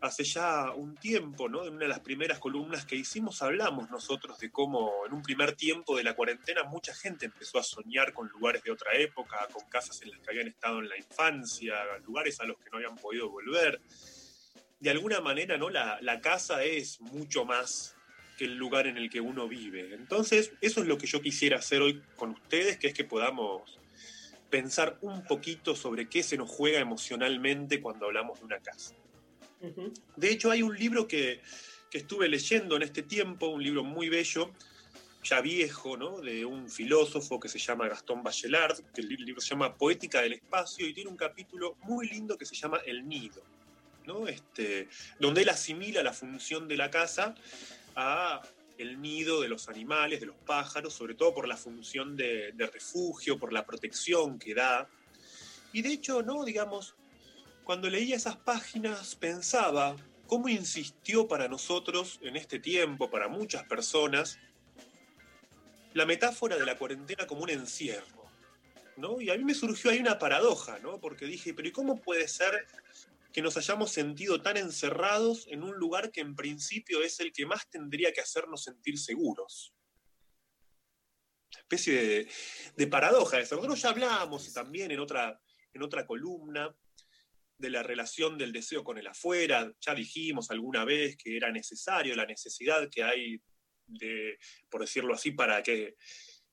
hace ya un tiempo, ¿no? En una de las primeras columnas que hicimos hablamos nosotros de cómo en un primer tiempo de la cuarentena mucha gente empezó a soñar con lugares de otra época, con casas en las que habían estado en la infancia, lugares a los que no habían podido volver. De alguna manera, ¿no? La, la casa es mucho más que el lugar en el que uno vive. Entonces, eso es lo que yo quisiera hacer hoy con ustedes, que es que podamos pensar un poquito sobre qué se nos juega emocionalmente cuando hablamos de una casa. De hecho, hay un libro que, que, estuve leyendo en este tiempo, un libro muy bello, ya viejo, ¿no? de un filósofo que se llama Gastón Bachelard, que el libro se llama Poética del Espacio, y tiene un capítulo muy lindo que se llama El Nido, ¿no? este, donde él asimila la función de la casa a el nido de los animales, de los pájaros, sobre todo por la función de, de refugio, por la protección que da. Y de hecho, ¿no? Digamos, cuando leía esas páginas pensaba cómo insistió para nosotros en este tiempo, para muchas personas, la metáfora de la cuarentena como un encierro. ¿no? Y a mí me surgió ahí una paradoja, ¿no? porque dije, pero ¿y cómo puede ser que nos hayamos sentido tan encerrados en un lugar que en principio es el que más tendría que hacernos sentir seguros? Especie de, paradoja eso. Nosotros ya hablamos también en otra, en otra columna de la relación del deseo con el afuera. Ya dijimos alguna vez que era necesario la necesidad que hay de, por decirlo así, para que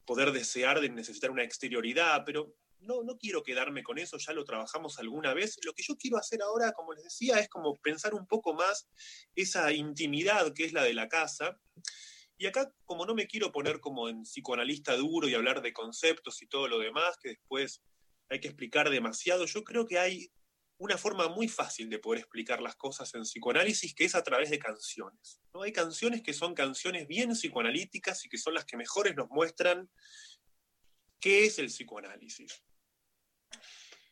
poder desear de necesitar una exterioridad, pero no, no quiero quedarme con eso, ya lo trabajamos alguna vez. Lo que yo quiero hacer ahora, como les decía, es como pensar un poco más esa intimidad que es la de la casa. Y acá, como no me quiero poner como en psicoanalista duro y hablar de conceptos y todo lo demás, que después hay que explicar demasiado, yo creo que hay una forma muy fácil de poder explicar las cosas en psicoanálisis, que es a través de canciones. ¿no? Hay canciones que son canciones bien psicoanalíticas y que son las que mejores nos muestran qué es el psicoanálisis.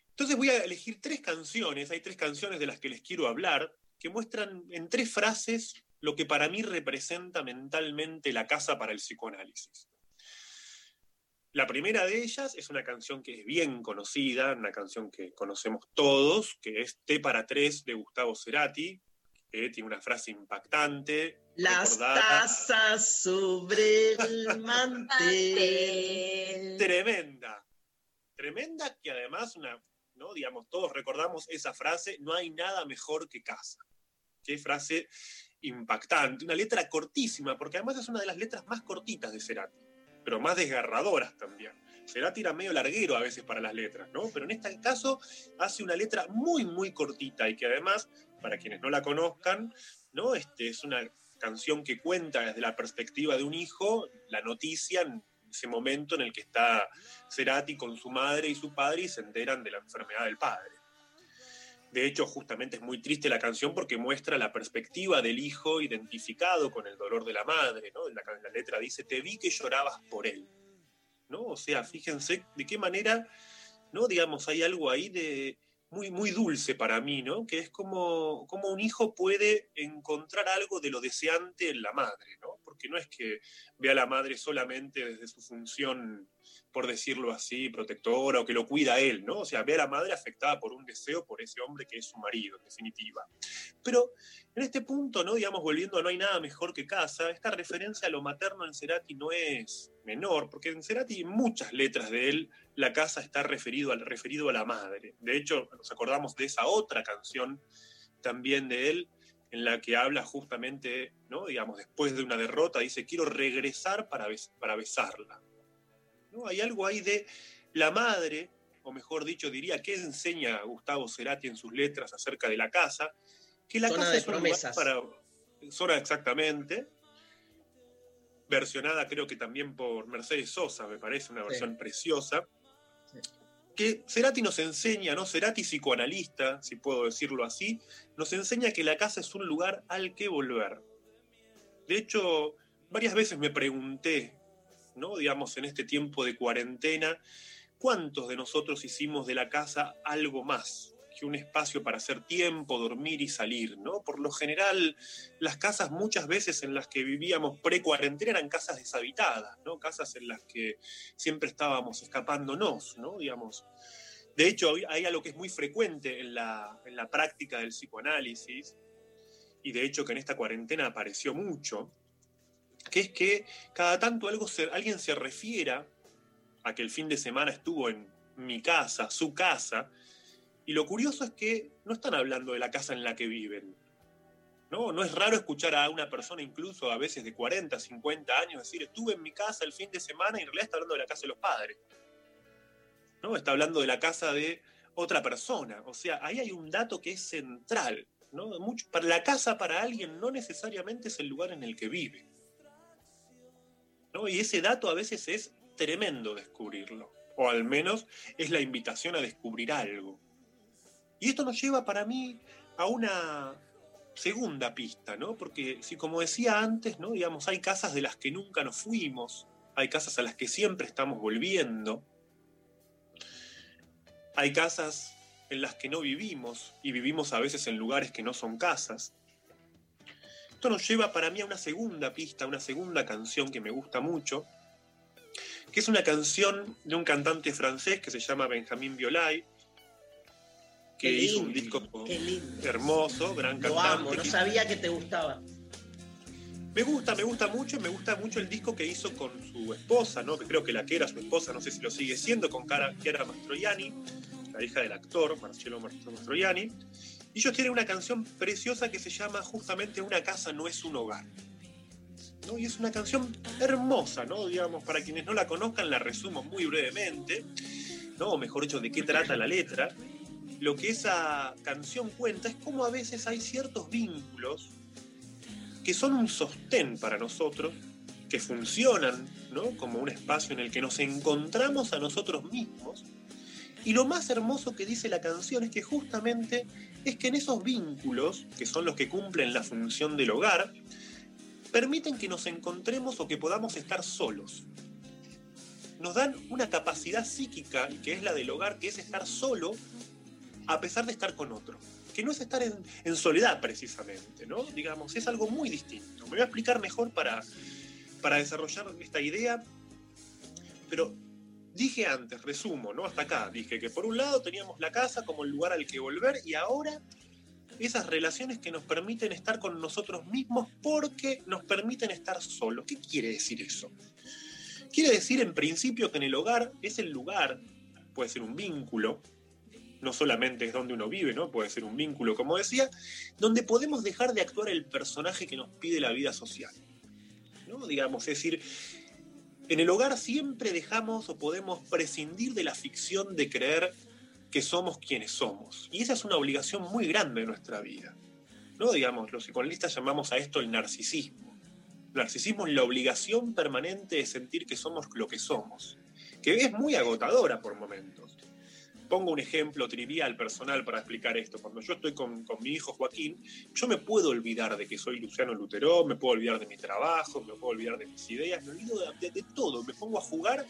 Entonces voy a elegir tres canciones, hay tres canciones de las que les quiero hablar, que muestran en tres frases lo que para mí representa mentalmente la casa para el psicoanálisis. La primera de ellas es una canción que es bien conocida, una canción que conocemos todos, que es T para tres de Gustavo Cerati, que tiene una frase impactante. Las recordada. tazas sobre el mantel. Tremenda. Tremenda que además, una, ¿no? digamos, todos recordamos esa frase, no hay nada mejor que casa. Qué frase impactante, una letra cortísima, porque además es una de las letras más cortitas de Cerati pero más desgarradoras también. Cerati era medio larguero a veces para las letras, ¿no? Pero en este caso hace una letra muy, muy cortita y que además, para quienes no la conozcan, ¿no? Este, es una canción que cuenta desde la perspectiva de un hijo la noticia ese momento en el que está Cerati con su madre y su padre y se enteran de la enfermedad del padre. De hecho, justamente es muy triste la canción porque muestra la perspectiva del hijo identificado con el dolor de la madre. ¿no? La, la, letra dice, te vi que llorabas por él. ¿no? O sea, fíjense de qué manera, ¿no? digamos, hay algo ahí de muy, muy dulce para mí, ¿no? que es como, como un hijo puede encontrar algo de lo deseante en la madre. ¿no? Porque que no es que ve a la madre solamente desde su función, por decirlo así, protectora o que lo cuida él, ¿no? O sea, ve a la madre afectada por un deseo por ese hombre que es su marido, en definitiva. Pero en este punto, ¿no? Digamos, volviendo a no hay nada mejor que casa, esta referencia a lo materno en Cerati no es menor, porque en Cerati, en muchas letras de él, la casa está referido, al, referido a la madre. De hecho, nos acordamos de esa otra canción también de él, en la que habla justamente, ¿no? digamos, después de una derrota, dice, quiero regresar para, bes- para besarla. ¿No? Hay algo ahí de la madre, o mejor dicho, diría, ¿qué enseña Gustavo Cerati en sus letras acerca de la casa? Que la Zona casa de es un lugar promesas. para... Zona exactamente, versionada creo que también por Mercedes Sosa, me parece una versión preciosa, que Cerati nos enseña, ¿no? Cerati psicoanalista, si puedo decirlo así, nos enseña que la casa es un lugar al que volver. De hecho, varias veces me pregunté, ¿no? Digamos, en este tiempo de cuarentena, ¿cuántos de nosotros hicimos de la casa algo más que un espacio para hacer tiempo, dormir y salir, ¿no? Por lo general, las casas muchas veces en las que vivíamos pre-cuarentena eran casas deshabitadas, ¿no? Casas en las que siempre estábamos escapándonos, ¿no? Digamos. De hecho, hay- algo que es muy frecuente en la, en la práctica del psicoanálisis, y de hecho que en esta cuarentena apareció mucho, que es que cada tanto alguien se refiera a que el fin de semana estuvo en mi casa, su casa, y lo curioso es que no están hablando de la casa en la que viven. ¿no? no es raro escuchar a una persona, incluso a veces de 40, 50 años, decir, estuve en mi casa el fin de semana y en realidad está hablando de la casa de los padres. ¿no? Está hablando de la casa de otra persona. O sea, ahí hay un dato que es central. ¿no? Mucho, para la casa para alguien no necesariamente es el lugar en el que vive. ¿no? Y ese dato a veces es tremendo descubrirlo. O al menos es la invitación a descubrir algo. Y esto nos lleva para mí a una segunda pista, ¿no? Porque si como decía antes, ¿no? Digamos, hay casas de las que nunca nos fuimos, hay casas a las que siempre estamos volviendo, hay casas en las que no vivimos y vivimos a veces en lugares que no son casas. Esto nos lleva para mí a una segunda pista, una segunda canción que me gusta mucho, que es una canción de un cantante francés que se llama Benjamin Biolay, que Qué hizo un lindo, disco lindo. hermoso, gran Lo cantante. amo, no que- sabía que te gustaba. me gusta, me gusta mucho, y me gusta mucho el disco que hizo con su esposa, ¿no? Que creo que la que era su esposa, no sé si lo sigue siendo, con Chiara Mastroianni, la hija del actor Marcello Mastro- Mastroianni. Y ellos tienen una canción preciosa que se llama justamente Una casa no es un hogar. ¿no? Y es una canción hermosa, ¿no? Digamos, para quienes no la conozcan, la resumo muy brevemente, ¿no? O mejor dicho, de qué trata la letra. Lo que esa canción cuenta es cómo a veces hay ciertos vínculos que son un sostén para nosotros, que funcionan como un espacio en el que nos encontramos a nosotros mismos. Y lo más hermoso que dice la canción es que justamente es que en esos vínculos, que son los que cumplen la función del hogar, permiten que nos encontremos o que podamos estar solos. Nos dan una capacidad psíquica, que es la del hogar, que es estar solo a pesar de estar con otro que no es estar en, en soledad precisamente, ¿no? Digamos, es algo muy distinto. Me voy a explicar mejor para, para desarrollar esta idea, pero dije antes, resumo, ¿no? Hasta acá, dije que por un lado teníamos la casa como el lugar al que volver y ahora esas relaciones que nos permiten estar con nosotros mismos porque nos permiten estar solos. ¿Qué quiere decir eso? Quiere decir en principio que en el hogar es el lugar, puede ser un vínculo, no solamente es donde uno vive, ¿no? Puede ser un vínculo, como decía, donde podemos dejar de actuar el personaje que nos pide la vida social. ¿no? Digamos, es decir, en el hogar siempre dejamos o podemos prescindir de la ficción de creer que somos quienes somos. Y esa es una obligación muy grande de nuestra vida. ¿no? Digamos, los psicoanalistas llamamos a esto el narcisismo. El narcisismo es la obligación permanente de sentir que somos lo que somos, que es muy agotadora por momentos pongo un ejemplo trivial, personal, para explicar esto. Cuando yo estoy con, con, mi hijo Joaquín, yo me puedo olvidar de que soy Luciano Lutero, me puedo olvidar de mi trabajo, me puedo olvidar de mis ideas, me olvido de, de, de todo, me pongo a jugar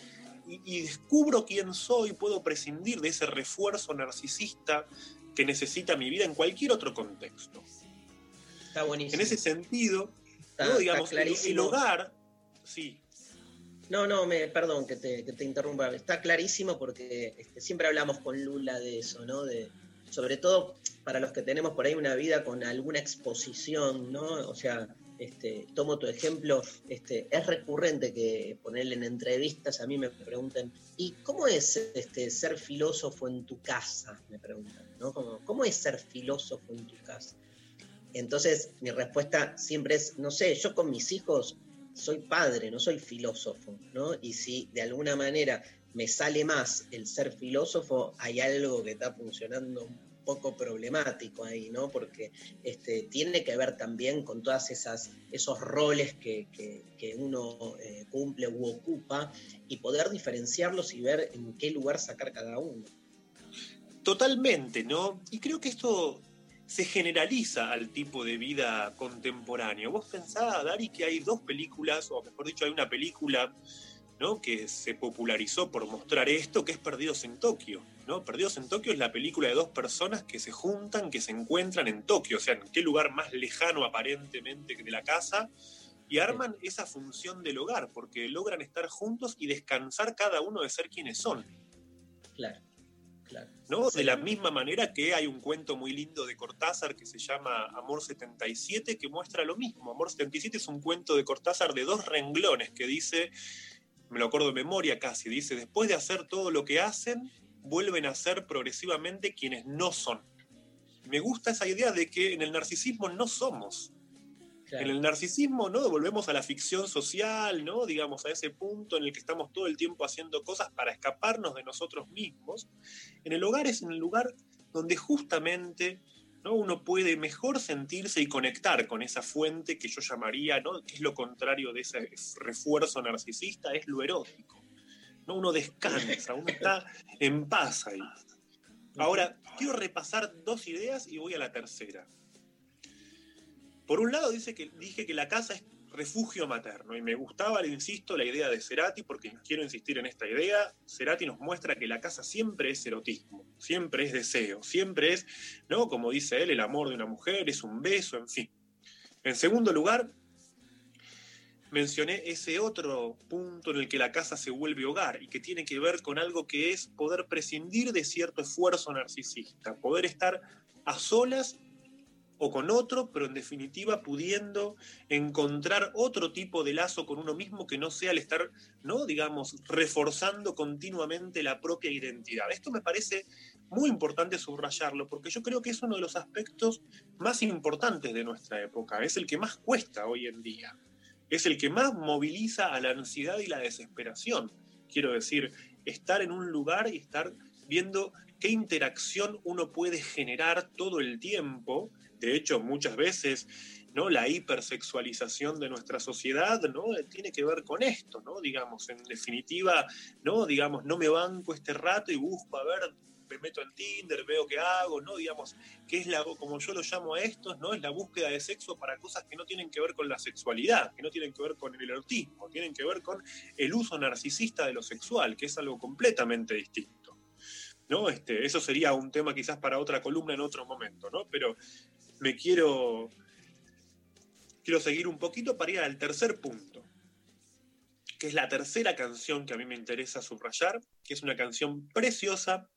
y, y, descubro quién soy, puedo prescindir de ese refuerzo narcisista que necesita mi vida en cualquier otro contexto. Está buenísimo. En ese sentido, Está- ¿no? Digamos, el, el hogar, sí, No, no, me, perdón que te, interrumpa. Está clarísimo porque este, siempre hablamos con Lula de eso, ¿no? De, sobre todo para los que tenemos por ahí una vida con alguna exposición, ¿no? O sea, este, tomo tu ejemplo, este, es recurrente que ponerle en entrevistas a mí me preguntan, ¿y cómo es este, ser filósofo en tu casa? Me preguntan, ¿no? ¿Cómo es ser filósofo en tu casa? Entonces, mi respuesta siempre es, no sé, yo con mis hijos soy padre, no soy filósofo, ¿no? Y si de alguna manera me sale más el ser filósofo, hay algo que está funcionando un poco problemático ahí, ¿no? Porque este, tiene que ver también con todas esas esos roles que, que- uno eh, cumple u ocupa y poder diferenciarlos y ver en qué lugar sacar cada uno. Totalmente, ¿no? Y creo que esto se generaliza al tipo de vida contemporáneo. Vos pensás, Dari, que hay dos películas, o mejor dicho, hay una película ¿no? que se popularizó por mostrar esto, que es Perdidos en Tokio. ¿no? Perdidos en Tokio es la película de dos personas que se juntan, que se encuentran en Tokio, o sea, en qué lugar más lejano aparentemente que de la casa, y arman esa función del hogar, porque logran estar juntos y descansar cada uno de ser quienes son. Claro, claro. ¿no? De la misma manera que hay un cuento muy lindo de Cortázar que se llama Amor 77 que muestra lo mismo. Amor 77 es un cuento de Cortázar de dos renglones que dice, me lo acuerdo de memoria casi, dice, después de hacer todo lo que hacen, vuelven a ser progresivamente quienes no son. Me gusta esa idea de que en el narcisismo no somos. En el narcisismo, ¿no? Volvemos a la ficción social, ¿no? Digamos, a ese punto en el que estamos todo el tiempo haciendo cosas para escaparnos de nosotros mismos. En el hogar es en el lugar donde justamente ¿no? uno puede mejor sentirse y conectar con esa fuente que yo llamaría, ¿no? que es lo contrario de ese refuerzo narcisista, es lo erótico. ¿no? Uno descansa, uno está en paz ahí. Ahora, quiero repasar dos ideas y voy a la tercera. Por un lado dice que, dije que la casa es refugio materno y me gustaba, le insisto, la idea de Cerati porque quiero insistir en esta idea. Cerati nos muestra que la casa siempre es erotismo, siempre es deseo, siempre es, ¿no? Como dice él, el amor de una mujer, es un beso, en fin. En segundo lugar, mencioné ese otro punto en el que la casa se vuelve hogar y que tiene que ver con algo que es poder prescindir de cierto esfuerzo narcisista, poder estar a solas o con otro, pero en definitiva pudiendo encontrar otro tipo de lazo con uno mismo que no sea el estar, ¿no? digamos, reforzando continuamente la propia identidad. Esto me parece muy importante subrayarlo, porque yo creo que es uno de los aspectos más importantes de nuestra época, es el que más cuesta hoy en día, es el que más moviliza a la ansiedad y la desesperación. Quiero decir, estar en un lugar y estar viendo qué interacción uno puede generar todo el tiempo de hecho, muchas veces ¿no? la hipersexualización de nuestra sociedad ¿no? tiene que ver con esto, ¿no? Digamos, en definitiva, ¿no? Digamos, no me banco este rato y busco a ver, me meto en Tinder, veo qué hago, ¿no? Digamos, qué es la, como yo lo llamo a estos, ¿no? Es la búsqueda de sexo para cosas que no tienen que ver con la sexualidad, que no tienen que ver con el erotismo, tienen que ver con el uso narcisista de lo sexual, que es algo completamente distinto. ¿No? Este, eso sería un tema quizás para otra columna en otro momento, ¿no? Pero me quiero, quiero seguir un poquito para ir al tercer punto, que es la tercera canción que a mí me interesa subrayar, que es una canción preciosa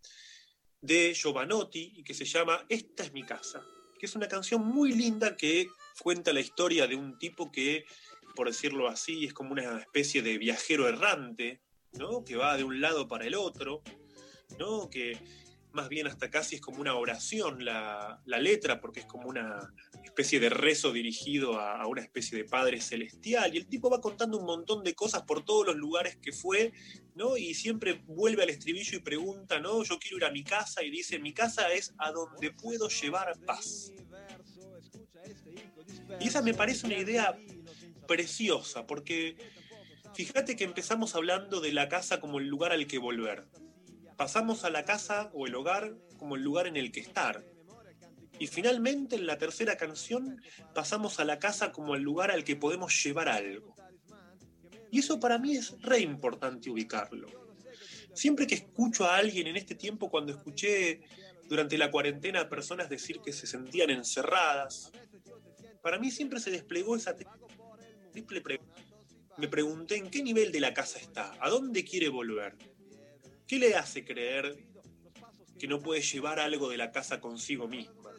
de Giovanotti y que se llama Esta es mi casa, que es una canción muy linda que cuenta la historia de un tipo que, por decirlo así, es como una especie de viajero errante, ¿no? que va de un lado para el otro, ¿no? que más bien hasta casi es como una oración la, la letra, porque es como una especie de rezo dirigido a, una especie de Padre Celestial, y el tipo va contando un montón de cosas por todos los lugares que fue, ¿no? Y siempre vuelve al estribillo y pregunta, ¿no? Yo quiero ir a mi casa, y dice, mi casa es a donde puedo llevar paz. Y esa me parece una idea preciosa, porque fíjate que empezamos hablando de la casa como el lugar al que volver pasamos a la casa o el hogar como el lugar en el que estar. Y finalmente en la tercera canción pasamos a la casa como el lugar al que podemos llevar algo. Y eso para mí es re importante ubicarlo. Siempre que escucho a alguien en este tiempo, cuando escuché durante la cuarentena a personas decir que se sentían encerradas, para mí siempre se desplegó esa siempre le pre- me pregunté en qué nivel de la casa está, a dónde quiere volver, qué le hace creer que no puede llevar algo de la casa consigo misma,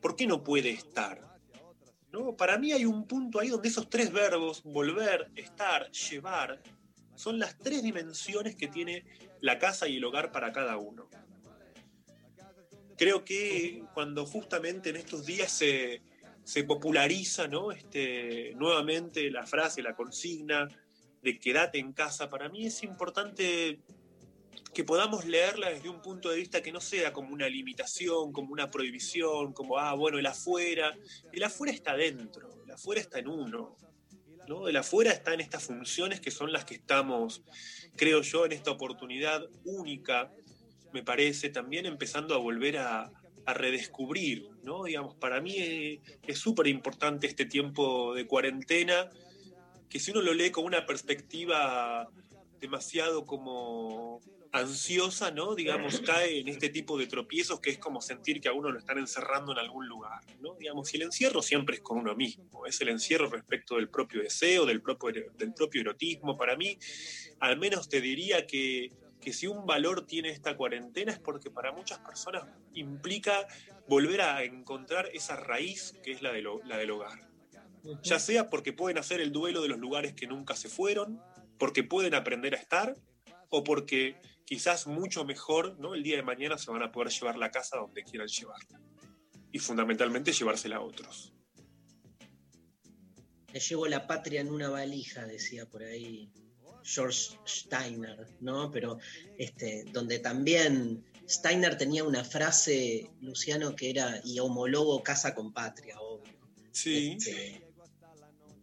por qué no puede estar. ¿No? Para mí hay un punto ahí donde esos tres verbos, volver, estar, llevar, son las tres dimensiones que tiene la casa y el hogar para cada uno. Creo que cuando justamente en estos días se, se populariza ¿no? este, nuevamente la frase, la consigna de quédate en casa, para mí es importante que podamos leerla desde un punto de vista que no sea como una limitación, como una prohibición, como, ah, bueno, el afuera. El afuera está dentro, el afuera está en uno. ¿no? El afuera está en estas funciones que son las que estamos, creo yo, en esta oportunidad única, me parece, también empezando a volver a, a redescubrir. ¿no? Digamos, para mí eh, es súper importante este tiempo de cuarentena, que si uno lo lee con una perspectiva demasiado como ansiosa, ¿no? Digamos, cae en este tipo de tropiezos que es como sentir que a uno lo están encerrando en algún lugar, ¿no? Digamos, y el encierro siempre es con uno mismo, es el encierro respecto del propio deseo, del propio, del propio erotismo. Para mí, al menos te diría que, que si un valor tiene esta cuarentena es porque para muchas personas implica volver a encontrar esa raíz que es la, de lo- la del hogar. Ya sea porque pueden hacer el duelo de los lugares que nunca se fueron, porque pueden aprender a estar, o porque quizás mucho mejor, ¿no? El día de mañana se van a poder llevar la casa donde quieran llevarla. Y fundamentalmente llevársela a otros. Me llevo la patria en una valija, decía por ahí George Steiner, ¿no? Pero este, donde también Steiner tenía una frase, Luciano, que era, y homologo casa con patria, obvio. Sí. Este,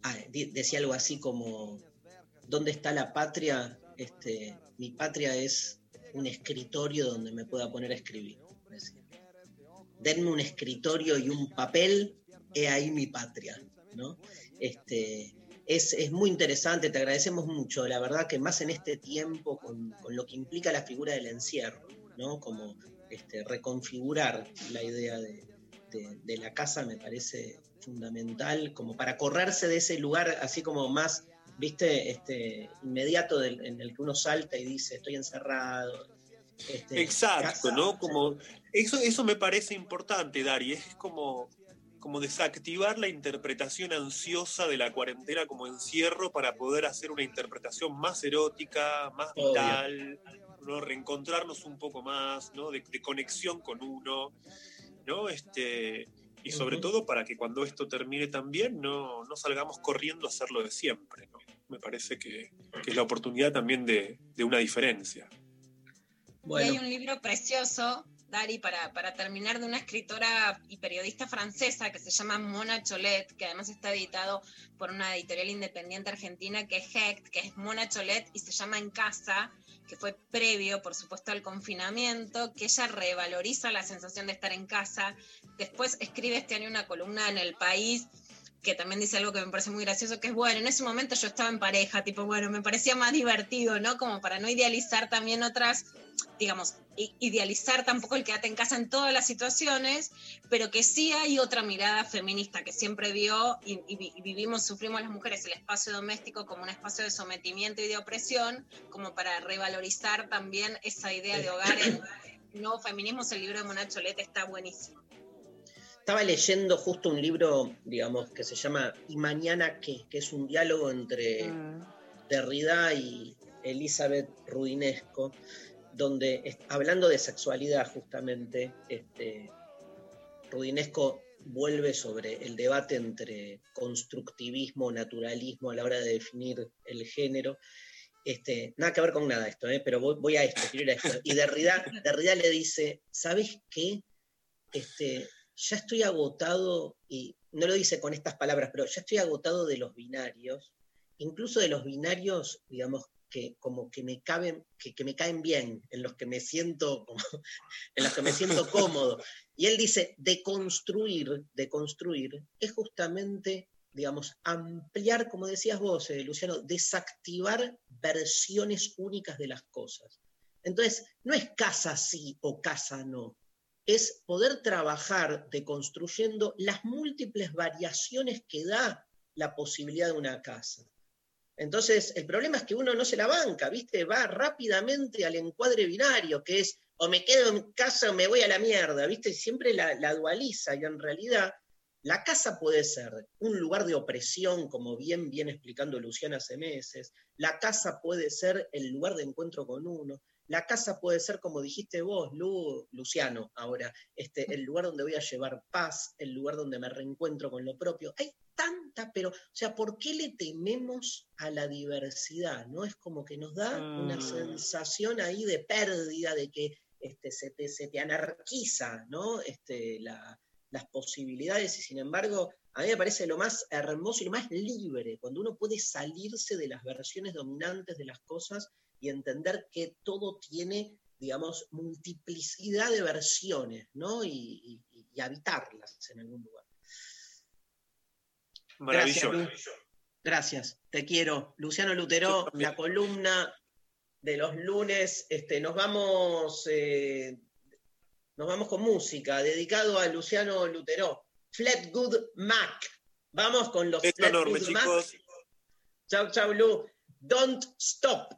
ah, decía algo así como, ¿dónde está la patria? Este, mi patria es un escritorio donde me pueda poner a escribir. decía. Denme un escritorio y un papel, he ahí mi patria, ¿no? Este, es, es muy interesante, te agradecemos mucho, la verdad que más en este tiempo, con, con lo que implica la figura del encierro, ¿no? Como este, reconfigurar la idea de, de- de la casa me parece fundamental, como para correrse de ese lugar así como más, viste, este, inmediato del- en el que uno salta y dice, estoy encerrado. este, Exacto, casa, ¿no? Como eso, eso me parece importante, Dari. Es como, como desactivar la interpretación ansiosa de la cuarentena como encierro para poder hacer una interpretación más erótica, más Obvio. vital, ¿no? reencontrarnos un poco más, ¿no? De, de conexión con uno, ¿no? Este, y sobre todo para que cuando esto termine también no, no salgamos corriendo a hacer lo de siempre, ¿no? Me parece que, que es la oportunidad también de, de una diferencia. Y hay un libro precioso, Dari, para, para terminar, de una escritora y periodista francesa que se llama Mona Cholet, que además está editado por una editorial independiente argentina que es Hecht, que es Mona Cholet y se llama En Casa, que fue previo, por supuesto, al confinamiento, que ella revaloriza la sensación de estar en casa. Después escribe este año una columna en El País que también dice algo que me parece muy gracioso, que es, bueno, en ese momento yo estaba en pareja, tipo, bueno, me parecía más divertido, ¿no? Como para no idealizar también otras, digamos, idealizar tampoco el quedate en casa en todas las situaciones, pero que sí hay otra mirada feminista que siempre vio y, y y vivimos, sufrimos las mujeres el espacio doméstico como un espacio de sometimiento y de opresión, como para revalorizar también esa idea de hogar en no feminismos, el libro de Mona Cholete está buenísimo. Estaba leyendo justo un libro, digamos, que se llama ¿Y mañana qué? que es un diálogo entre Derrida y Elizabeth Rudinesco, donde hablando de sexualidad justamente, este, Rudinesco vuelve sobre el debate entre constructivismo, naturalismo a la hora de definir el género. Este, nada que ver con nada esto, ¿eh? pero voy, voy a esto, quiero ir a esto. Y Derrida, Derrida le dice, ¿sabes qué? Este, ya estoy agotado, y no lo dice con estas palabras, pero ya estoy agotado de los binarios, incluso de los binarios, digamos, que como que me caben, que, que me caen bien, en los que me siento en los que me siento cómodo. Y él dice, de construir, de construir, es justamente, digamos, ampliar, como decías vos, eh, Luciano, desactivar versiones únicas de las cosas. Entonces, no es casa sí o casa no, es poder trabajar deconstruyendo las múltiples variaciones que da la posibilidad de una casa. Entonces, el problema es que uno no se la banca, ¿viste? Va rápidamente al encuadre binario, que es o me quedo en casa o me voy a la mierda, ¿viste? Siempre la, la dualiza y en realidad la casa puede ser un lugar de opresión, como bien viene explicando Luciana hace meses. La casa puede ser el lugar de encuentro con uno. La casa puede ser, como dijiste vos, Lu, Luciano, ahora, este, el lugar donde voy a llevar paz, el lugar donde me reencuentro con lo propio. Hay tanta, pero, o sea, ¿por qué le tememos a la diversidad? ¿No? Es como que nos da una Mm. sensación ahí de pérdida, de que este, se, te, se te anarquiza, ¿no? Este, la, las posibilidades y sin embargo a mí me parece lo más hermoso y lo más libre, cuando uno puede salirse de las versiones dominantes de las cosas y entender que todo tiene, digamos, multiplicidad de versiones, ¿no? Y, y- y habitarlas en algún lugar. Gracias, Maravilloso. Lu. Gracias, te quiero. Luciano Lutero, la columna de los lunes, este, nos vamos, eh, nos vamos con música, dedicado a Luciano Lutero. Flatgood Mac. Vamos con los enorme, Flatwood Mac. Chau, chau, Lu. Don't stop.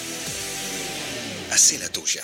أسئلة توجع.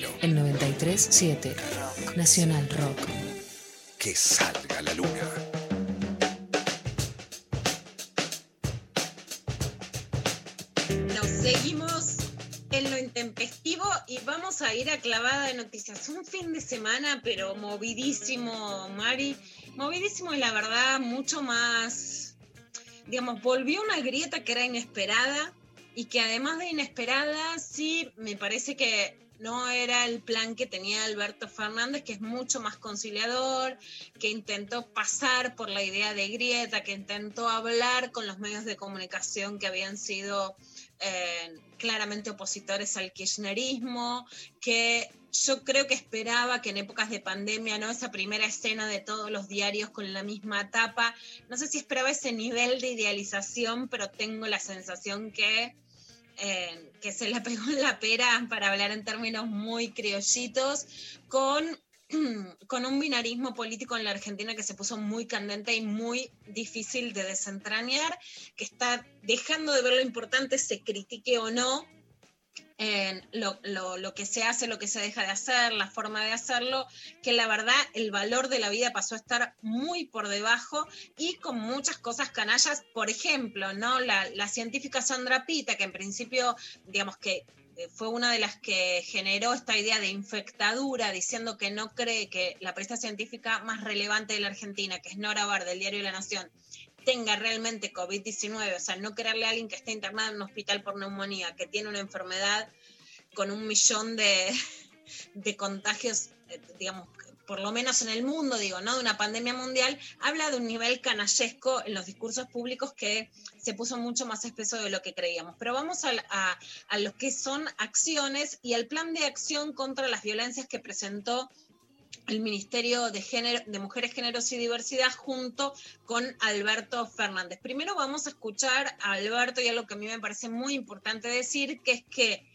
D'Angelo. El 93.7 Rock. Nacional Rock. Que salga la luna. Nos seguimos en lo intempestivo y vamos a ir a clavada de noticias. Un fin de semana, pero movidísimo, Mari. Movidísimo y la verdad, mucho más. Digamos, volvió una grieta que era inesperada y que además de inesperada, sí me parece que no era el plan que tenía Alberto Fernández, que es mucho más conciliador, que intentó pasar por la idea de grieta, que intentó hablar con los medios de comunicación que habían sido eh, claramente opositores al kirchnerismo, que yo creo que esperaba que en épocas de pandemia, ¿no? Esa primera escena de todos los diarios con la misma tapa, no sé si esperaba ese nivel de idealización, pero tengo la sensación que eh, que se le pegó en la pera, para hablar en términos muy criollitos, con, con un binarismo político en la Argentina que se puso muy candente y muy difícil de desentrañar, que está dejando de ver lo importante, se critique o no, en lo, lo, lo, que se hace, lo que se deja de hacer, la forma de hacerlo, que la verdad el valor de la vida pasó a estar muy por debajo y con muchas cosas canallas. Por ejemplo, ¿no? la, la científica Sandra Pita, que en principio, digamos que fue una de las que generó esta idea de infectadura, diciendo que no cree que la periodista científica más relevante de la Argentina, que es Nora Bar del diario La Nación, tenga realmente COVID-19, o sea, no creerle a alguien que está internado en un hospital por neumonía, que tiene una enfermedad con un millón de, de contagios, eh, digamos, por lo menos en el mundo, digo, ¿no? De una pandemia mundial, habla de un nivel canallesco en los discursos públicos que se puso mucho más espeso de lo que creíamos. Pero vamos a, a, a lo que son acciones y el plan de acción contra las violencias que presentó el Ministerio de, Género, de Mujeres, Géneros y Diversidad junto con Alberto Fernández. Primero vamos a escuchar a Alberto y algo que a mí me parece muy importante decir, que es que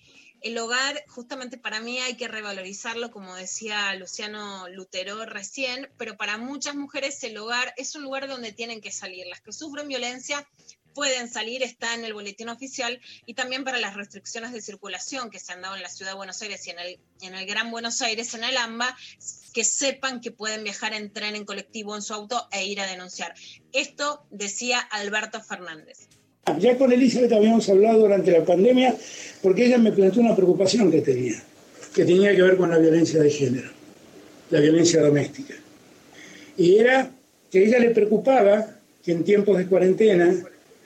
el hogar, justamente para mí hay que revalorizarlo, como decía Luciano Lutero recién, pero para muchas mujeres el hogar es un lugar donde tienen que salir. Las que sufren violencia pueden salir, está en el boletín oficial, y también para las restricciones de circulación que se han dado en la ciudad de Buenos Aires y en el, Gran Buenos Aires, en el AMBA, que sepan que pueden viajar en tren, en colectivo, en su auto e ir a denunciar. Esto decía Alberto Fernández. Ya con Elizabeth habíamos hablado durante la pandemia porque ella me planteó una preocupación que tenía, que tenía que ver con la violencia de género, la violencia doméstica. Y era que a ella le preocupaba que en tiempos de cuarentena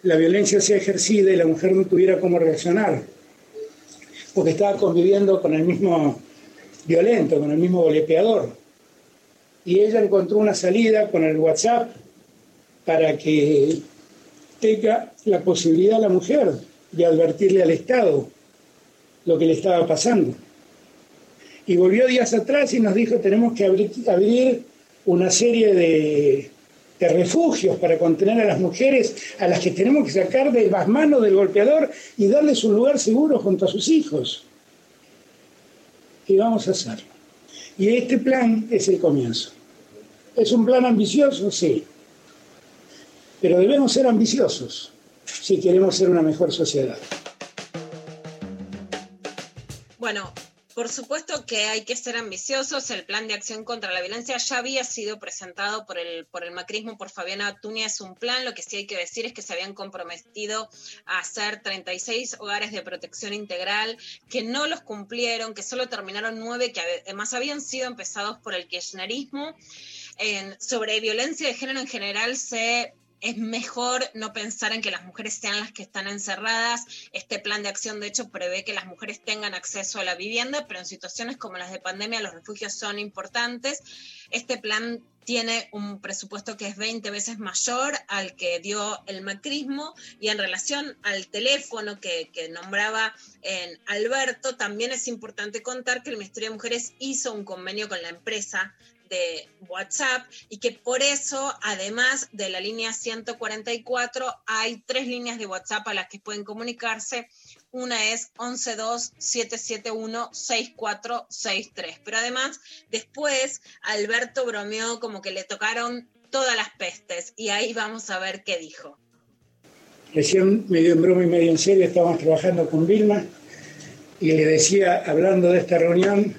la violencia sea ejercida y la mujer no tuviera cómo reaccionar, porque estaba conviviendo con el mismo violento, con el mismo golpeador. Y ella encontró una salida con el WhatsApp para que tenga la posibilidad la mujer de advertirle al Estado lo que le estaba pasando. Y volvió días atrás y nos dijo, tenemos que abrir, abrir una serie de, de, refugios para contener a las mujeres a las que tenemos que sacar de las manos del golpeador y darles un lugar seguro junto a sus hijos. Y vamos a hacerlo. Y este plan es el comienzo. ¿Es un plan ambicioso? Sí. Pero debemos ser ambiciosos si queremos ser una mejor sociedad. Bueno, por supuesto que hay que ser ambiciosos. El plan de acción contra la violencia ya había sido presentado por el, por el macrismo, por Fabiana. Es un plan. Lo que sí hay que decir es que se habían comprometido a hacer 36 hogares de protección integral, que no los cumplieron, que solo terminaron nueve, que además habían sido empezados por el kirchnerismo. Sobre violencia de género en general se es mejor no pensar en que las mujeres sean las que están encerradas. Este plan de acción, de hecho, prevé que las mujeres tengan acceso a la vivienda, pero en situaciones como las de pandemia los refugios son importantes. Este plan tiene un presupuesto que es 20 veces mayor al que dio el macrismo y en relación al teléfono que, que nombraba en Alberto, también es importante contar que el Ministerio de Mujeres hizo un convenio con la empresa de WhatsApp y que por eso, además de la línea 144, hay tres líneas de WhatsApp a las que pueden comunicarse. Una es 112-771-6463. Pero además, después, Alberto bromeó como que le tocaron todas las pestes y ahí vamos a ver qué dijo. Recién medio en broma y medio en serio estábamos trabajando con Vilma y le decía, hablando de esta reunión,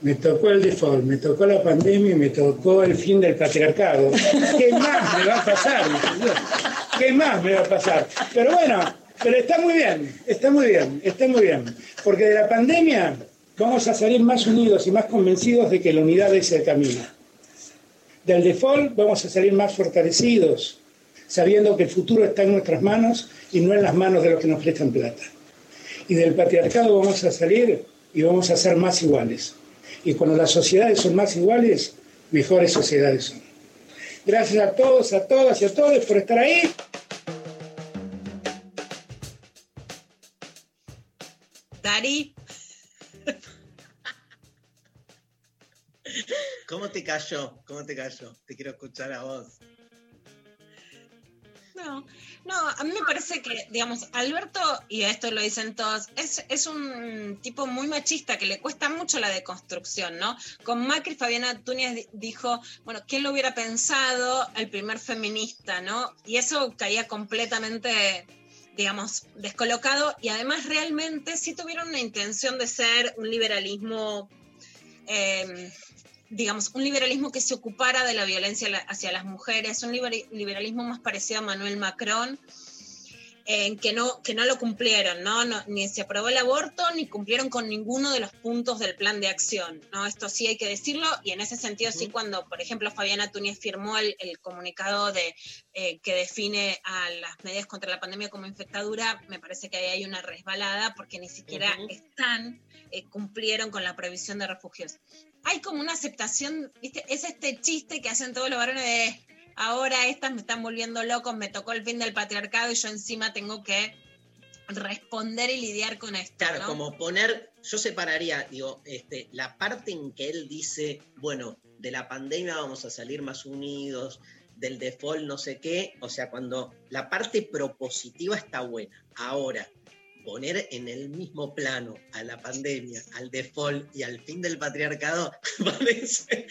me tocó el default, me tocó la pandemia y me tocó el fin del patriarcado. ¿Qué más me va a pasar? ¿Qué más me va a pasar? Pero bueno, pero está muy bien, está muy bien, está muy bien. Porque de la pandemia vamos a salir más unidos y más convencidos de que la unidad es el camino. Del default vamos a salir más fortalecidos, sabiendo que el futuro está en nuestras manos y no en las manos de los que nos prestan plata. Y del patriarcado vamos a salir y vamos a ser más iguales. Y cuando las sociedades son más iguales, mejores sociedades son. Gracias a todos, a todas y a todos por estar ahí. Dari, ¿Cómo te cayó? ¿Cómo te cayó? Te quiero escuchar a vos. No, no, a mí me parece que, digamos, Alberto, y esto lo dicen todos, es, es un tipo muy machista que le cuesta mucho la deconstrucción, ¿no? Con Macri, Fabiana Túñez di- dijo, bueno, ¿quién lo hubiera pensado? El primer feminista, ¿no? Y eso caía completamente, digamos, descolocado y además realmente sí tuvieron una intención de ser un liberalismo eh, digamos, un liberalismo que se ocupara de la violencia hacia las mujeres, un liber- liberalismo más parecido a Manuel Macron, en que no, que no lo cumplieron, ¿no? No, Ni se aprobó el aborto, ni cumplieron con ninguno de los puntos del plan de acción, ¿no? Esto sí hay que decirlo, y en ese sentido sí, cuando, por ejemplo, Fabiana Túñez firmó el, el comunicado de, eh, que define a las medidas contra la pandemia como infectadura, me parece que ahí hay una resbalada, porque ni siquiera están, eh, cumplieron con la previsión de refugios hay como una aceptación, ¿viste? Es este chiste que hacen todos los varones de ahora estas me están volviendo locos, me tocó el fin del patriarcado y yo encima tengo que responder y lidiar con esto. Claro, ¿no? como poner, yo separaría, digo, este, la parte en que él dice, bueno, de la pandemia vamos a salir más unidos, del default no sé qué, o sea, cuando la parte propositiva está buena. Ahora, poner en el mismo plano a la pandemia, al default y al fin del patriarcado, parece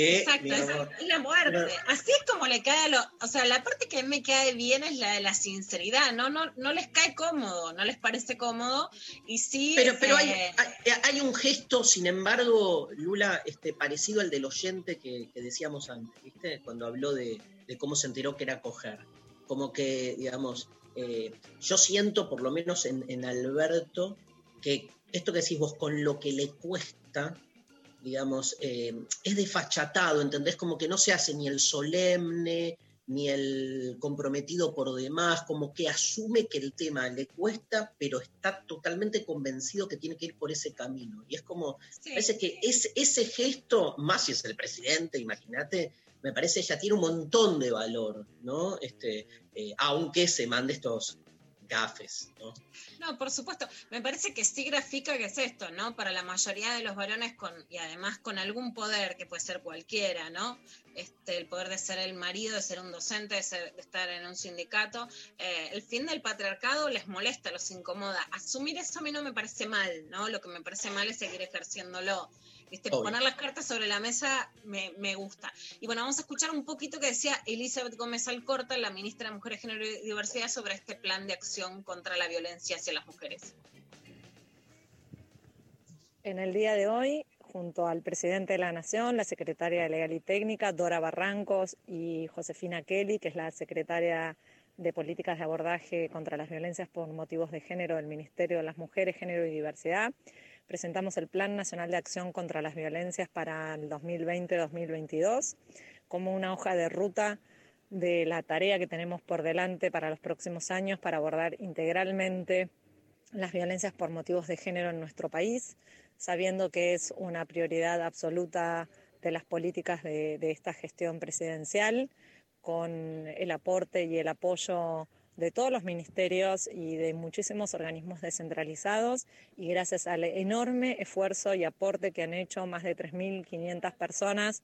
que, Exacto, digamos, esa es la muerte. Así es como le cae a lo. O sea, la parte que a mí me cae bien es la de la sinceridad, ¿no? No, no les cae cómodo, no les parece cómodo. Y sí. Pero, pero hay, eh, hay- hay un gesto, sin embargo, Lula, este, parecido al del oyente que, que decíamos antes, ¿viste? Cuando habló de, de cómo se enteró que era coger. Como que, digamos, eh, yo siento, por lo menos en, en Alberto, que esto que decís vos, con lo que le cuesta, digamos, eh, es desfachatado, ¿entendés? Como que no se hace ni el solemne, ni el comprometido por demás, como que asume que el tema le cuesta, pero está totalmente convencido que tiene que ir por ese camino. Y es como, parece que es, ese gesto, más si es el presidente, imagínate, me parece ya tiene un montón de valor, ¿no? Este, eh, aunque se mande estos gafes, ¿no? No, por supuesto. Me parece que sí grafica que es esto, ¿no? Para la mayoría de los varones con, y además con algún poder, que puede ser cualquiera, ¿no? Este, el poder de ser el marido, de ser un docente, de, ser- de estar en un sindicato. eh, el fin del patriarcado les molesta, los incomoda. Asumir eso a mí no me parece mal, ¿no? Lo que me parece mal es seguir ejerciéndolo. ¿Viste? Obvio. Poner las cartas sobre la mesa me, me gusta. Y bueno, vamos a escuchar un poquito que decía Elizabeth Gómez Alcorta, la ministra de Mujeres, Género y Diversidad, sobre este plan de acción contra la violencia hacia las mujeres. En el día de hoy, junto al presidente de la Nación, la secretaria de Legal y Técnica, Dora Barrancos, y Josefina Kelly, que es la secretaria de Políticas de Abordaje contra las Violencias por Motivos de Género del Ministerio de las Mujeres, Género y Diversidad, presentamos el Plan Nacional de Acción contra las Violencias para el 2020-2022 como una hoja de ruta de la tarea que tenemos por delante para los próximos años para abordar integralmente las violencias por motivos de género en nuestro país, sabiendo que es una prioridad absoluta de las políticas de, de esta gestión presidencial, con el aporte y el apoyo de todos los ministerios y de muchísimos organismos descentralizados y gracias al enorme esfuerzo y aporte que han hecho más de 3.500 personas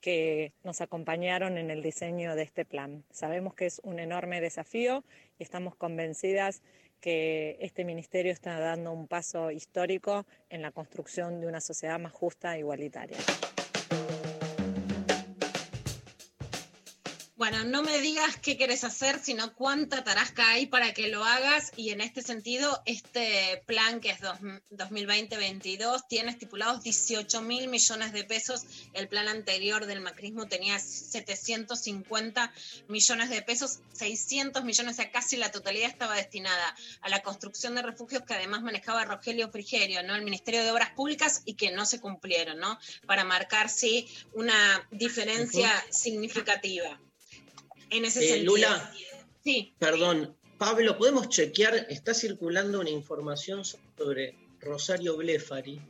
que nos acompañaron en el diseño de este plan. Sabemos que es un enorme desafío y estamos convencidas que este ministerio está dando un paso histórico en la construcción de una sociedad más justa e igualitaria. Bueno, no me digas qué quieres hacer, sino cuánta tarasca hay para que lo hagas. Y en este sentido, este plan que es 2020-22 tiene estipulados 18 mil millones de pesos. El plan anterior del macrismo tenía 750 millones de pesos, 600 millones, o sea, casi la totalidad estaba destinada a la construcción de refugios que además manejaba Rogelio Frigerio, ¿no? El Ministerio de Obras Públicas y que no se cumplieron, ¿no? Para marcar, sí, una diferencia significativa. En ese Eh, sentido. Lula, Sí. perdón, Pablo, ¿podemos chequear? Está circulando una información sobre Rosario Blefari.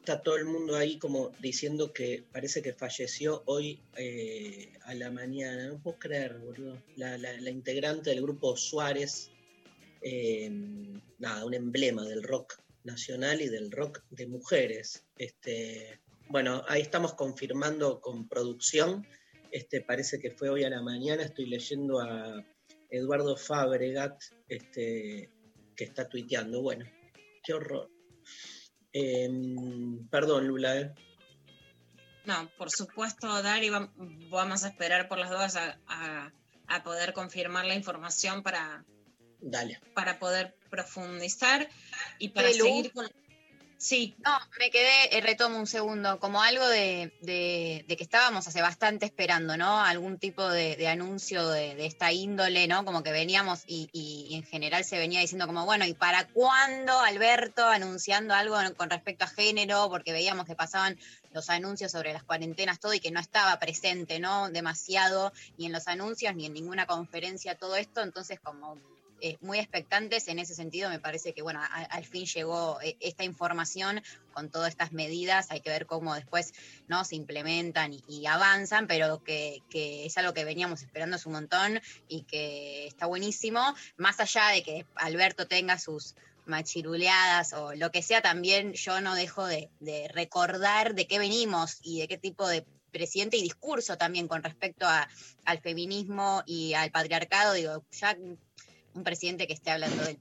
Está todo el mundo ahí como diciendo que parece que falleció hoy eh, a la mañana. No puedo creer, boludo. La, la- la integrante del grupo Suárez, eh, nada, un emblema del rock nacional y del rock de mujeres. Este, bueno, ahí estamos confirmando con producción. Este, parece que fue hoy a la mañana. Estoy leyendo a Eduardo Fabregat, este, que está tuiteando. Bueno, qué horror. Em, perdón, Lula. ¿eh? No, por supuesto, Dari, vam- vamos a esperar por las dudas a, a- a poder confirmar la información para, Dale. para poder profundizar y para seguir con... Sí. No, me quedé, eh, retomo un segundo, como algo de, de- de que estábamos hace bastante esperando, ¿no? Algún tipo de, anuncio de, de esta índole, ¿no? Como que veníamos y, y- y en general se venía diciendo como, bueno, ¿y para cuándo Alberto anunciando algo con respecto a género? Porque veíamos que pasaban los anuncios sobre las cuarentenas, todo, y que no estaba presente, ¿no? Demasiado, ni en los anuncios, ni en ninguna conferencia, todo esto, entonces como eh, muy expectantes en ese sentido. Me parece que, bueno, al fin llegó eh, esta información con todas estas medidas. Hay que ver cómo después no se implementan y, y avanzan, pero que, que es algo que veníamos esperando hace un montón y que está buenísimo. Más allá de que Alberto tenga sus machiruleadas o lo que sea, también yo no dejo de, de recordar de qué venimos y de qué tipo de presidente y discurso también con respecto a- al feminismo y al patriarcado. Digo, ya un presidente que esté hablando del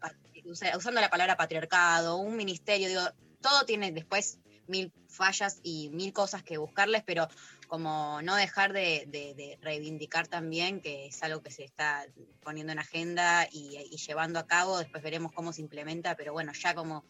usando la palabra patriarcado, un ministerio, digo, todo tiene después mil fallas y mil cosas que buscarles, pero como no dejar de, reivindicar también que es algo que se está poniendo en agenda y llevando a cabo, después veremos cómo se implementa, pero bueno, ya como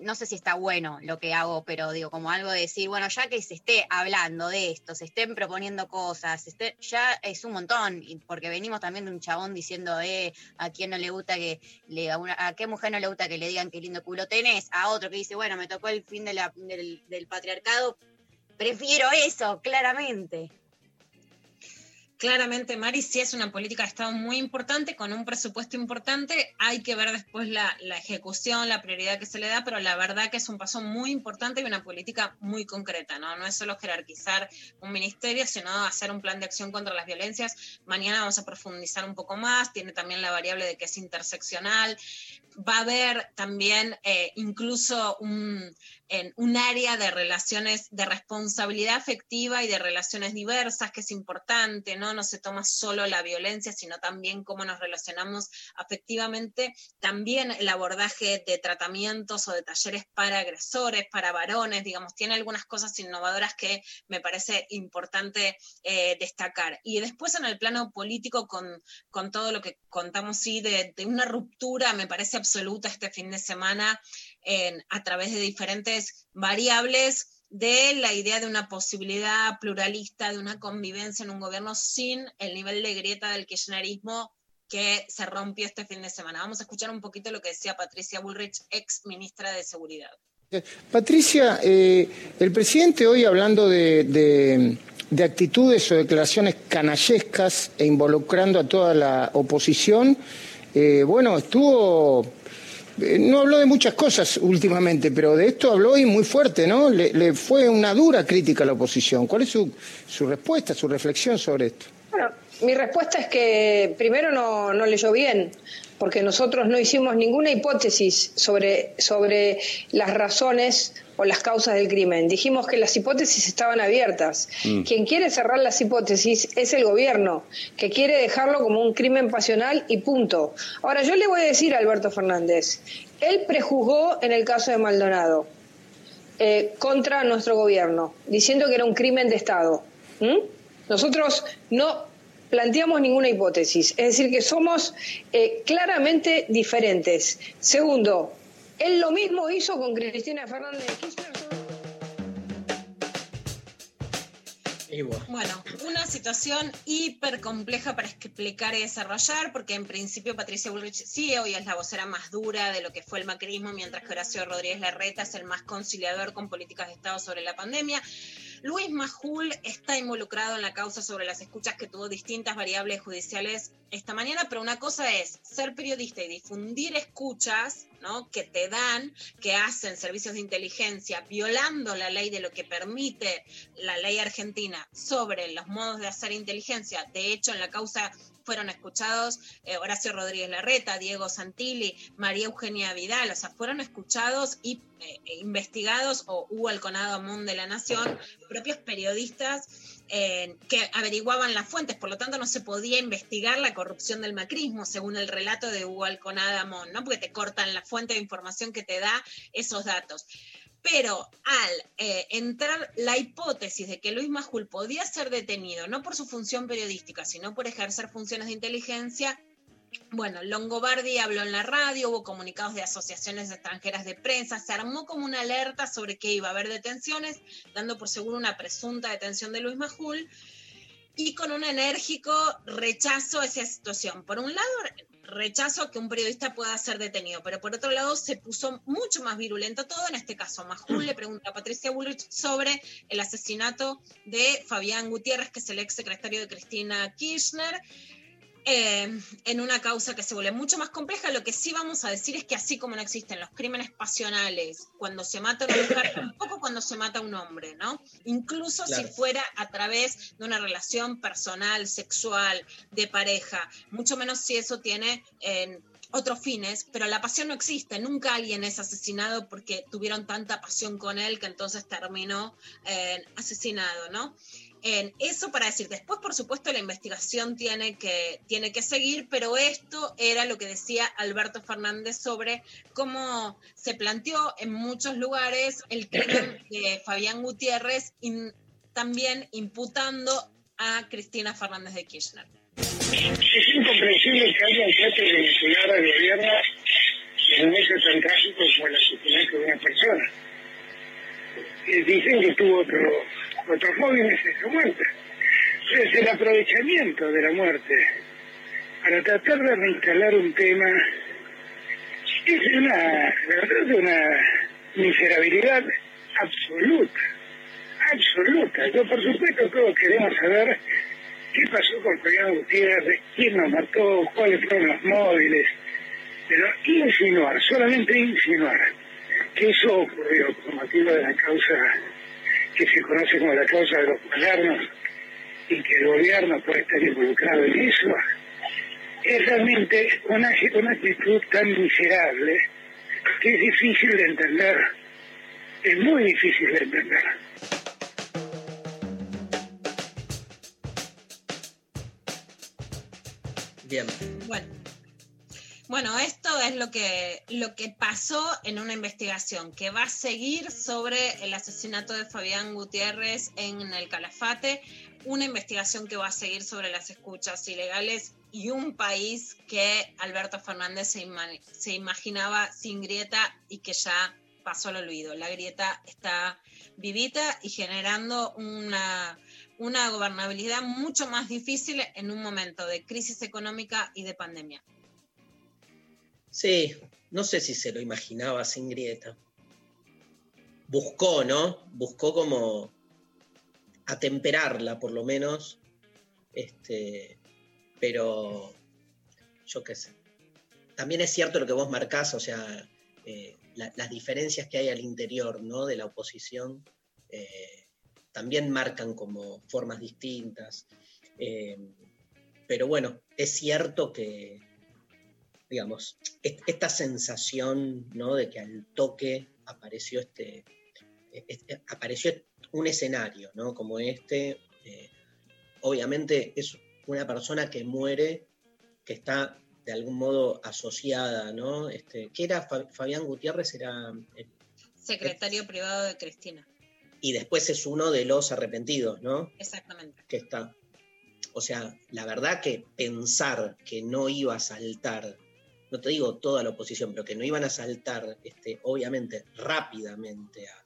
no sé si está bueno lo que hago, pero digo, como algo de decir, bueno, ya que se esté hablando de esto, se estén proponiendo cosas, esté- ya es un montón, porque venimos también de un chabón diciendo, eh, a quién no le gusta que le a, una- a qué mujer no le gusta que le digan qué lindo culo tenés, a otro que dice, bueno, me tocó el fin de la- del patriarcado, prefiero eso, claramente. Claramente, Mari, sí es una política de Estado muy importante, con un presupuesto importante. Hay que ver después la, ejecución, la prioridad que se le da, pero la verdad que es un paso muy importante y una política muy concreta, ¿no? No es solo jerarquizar un ministerio, sino hacer un plan de acción contra las violencias. Mañana vamos a profundizar un poco más, tiene también la variable de que es interseccional. Va a haber también eh, incluso un, en un área de relaciones, de responsabilidad afectiva y de relaciones diversas, que es importante, ¿no? No se toma solo la violencia, sino también cómo nos relacionamos afectivamente. También el abordaje de tratamientos o de talleres para agresores, para varones, digamos, tiene algunas cosas innovadoras que me parece importante eh, destacar. Y después en el plano político, con, con todo lo que contamos, sí, de, de una ruptura, me parece absoluta este fin de semana a través de diferentes variables de la idea de una posibilidad pluralista, de una convivencia en un gobierno sin el nivel de grieta del kirchnerismo que se rompió este fin de semana. Vamos a escuchar un poquito lo que decía Patricia Bullrich, ex ministra de Seguridad. Patricia, eh, el presidente hoy hablando de, de- de actitudes o declaraciones canallescas e involucrando a toda la oposición, eh, bueno, estuvo, no habló de muchas cosas últimamente, pero de esto habló y muy fuerte, ¿no? Le, le fue una dura crítica a la oposición. ¿Cuál es su, su respuesta, su reflexión sobre esto? Bueno, mi respuesta es que primero no, no leyó bien, porque nosotros no hicimos ninguna hipótesis sobre, sobre las razones o las causas del crimen. Dijimos que las hipótesis estaban abiertas. Mm. Quien quiere cerrar las hipótesis es el gobierno, que quiere dejarlo como un crimen pasional y punto. Ahora, yo le voy a decir a Alberto Fernández, él prejuzgó en el caso de Maldonado eh, contra nuestro gobierno, diciendo que era un crimen de Estado. ¿Mm? Nosotros no planteamos ninguna hipótesis, es decir, que somos eh, claramente diferentes. Segundo, él lo mismo hizo con Cristina Fernández de Kirchner. Bueno, una situación hiper compleja para explicar y desarrollar, porque en principio Patricia Bullrich sí hoy es la vocera más dura de lo que fue el macrismo, mientras que Horacio Rodríguez Larreta es el más conciliador con políticas de Estado sobre la pandemia. Luis Majul está involucrado en la causa sobre las escuchas que tuvo distintas variables judiciales esta mañana, pero una cosa es ser periodista y difundir escuchas ¿no? que te dan, que hacen servicios de inteligencia, violando la ley de lo que permite la ley argentina sobre los modos de hacer inteligencia. De hecho, en la causa fueron escuchados eh, Horacio Rodríguez Larreta, Diego Santilli, María Eugenia Vidal, o sea, fueron escuchados y eh, investigados, o Hugo Alconado Amón de la Nación, propios periodistas eh, que averiguaban las fuentes, por lo tanto no se podía investigar la corrupción del macrismo, según el relato de Hugo Alconada Amón, ¿no? porque te cortan la fuente de información que te da esos datos. Pero al eh, entrar la hipótesis de que Luis Majul podía ser detenido, no por su función periodística, sino por ejercer funciones de inteligencia, bueno, Longobardi habló en la radio, hubo comunicados de asociaciones extranjeras de prensa, se armó como una alerta sobre que iba a haber detenciones, dando por seguro una presunta detención de Luis Majul, y con un enérgico rechazo a esa situación. Por un lado, rechazo que un periodista pueda ser detenido, pero por otro lado se puso mucho más virulento todo, en este caso. Majul le pregunta a Patricia Bullrich sobre el asesinato de Fabián Gutiérrez, que es el ex secretario de Cristina Kirchner, eh, en una causa que se vuelve mucho más compleja. Lo que sí vamos a decir es que así como no existen los crímenes pasionales cuando se mata a una mujer, tampoco cuando se mata a un hombre, ¿no? Incluso Claro. si fuera a través de una relación personal, sexual, de pareja, mucho menos si eso tiene... eh, otros fines, pero la pasión no existe. Nunca alguien es asesinado porque tuvieron tanta pasión con él que entonces terminó eh, asesinado, ¿no? En eso para decir, después por supuesto la investigación tiene que, tiene que seguir, pero esto era lo que decía Alberto Fernández sobre cómo se planteó en muchos lugares el crimen de Fabián Gutiérrez, in- también imputando a Cristina Fernández de Kirchner. Es incomprensible que alguien trate de vincular al gobierno en un hecho tan trágico como el asesinato de una persona. Eh, dicen que tuvo otro, otros móviles en su muerte. Es el aprovechamiento de la muerte para tratar de reinstalar un tema es una, la verdad, una miserabilidad absoluta, absoluta. Yo, por supuesto, todos queremos saber qué pasó con Fabián Gutiérrez, quién nos mató, cuáles fueron los móviles, pero insinuar, solamente insinuar, que eso ocurrió por motivo de la causa que se conoce como la causa de los cuadernos y que el gobierno puede estar involucrado en eso, es realmente una, una actitud tan miserable que es difícil de entender, es muy difícil de entender. Bien. Bueno. Bueno, es lo que, lo que pasó en una investigación que va a seguir sobre el asesinato de Fabián Gutiérrez en el Calafate, una investigación que va a seguir sobre las escuchas ilegales y un país que Alberto Fernández se, se imaginaba sin grieta y que ya pasó al olvido. La grieta está vivita y generando una, una gobernabilidad mucho más difícil en un momento de crisis económica y de pandemia. Sí, no sé si se lo imaginaba sin grieta. Buscó, ¿no? Buscó como atemperarla por lo menos, este, pero yo qué sé. También es cierto lo que vos marcás, o sea, eh, la- las diferencias que hay al interior ¿no? de la oposición eh, también marcan como formas distintas. Eh, pero bueno, es cierto que, digamos, est- esta sensación ¿no? de que al toque apareció este, este- apareció un escenario, ¿no? Como este. eh, obviamente es una persona que muere, que está de algún modo asociada, ¿no? Este, ¿Qué era Fa- Fabián Gutiérrez? Era, eh, Secretario privado de Cristina. y después es uno de los arrepentidos, ¿no? Exactamente. que está. O sea, la verdad que pensar que no iba a saltar, no te digo toda la oposición, pero que no iban a saltar, este, obviamente, rápidamente a,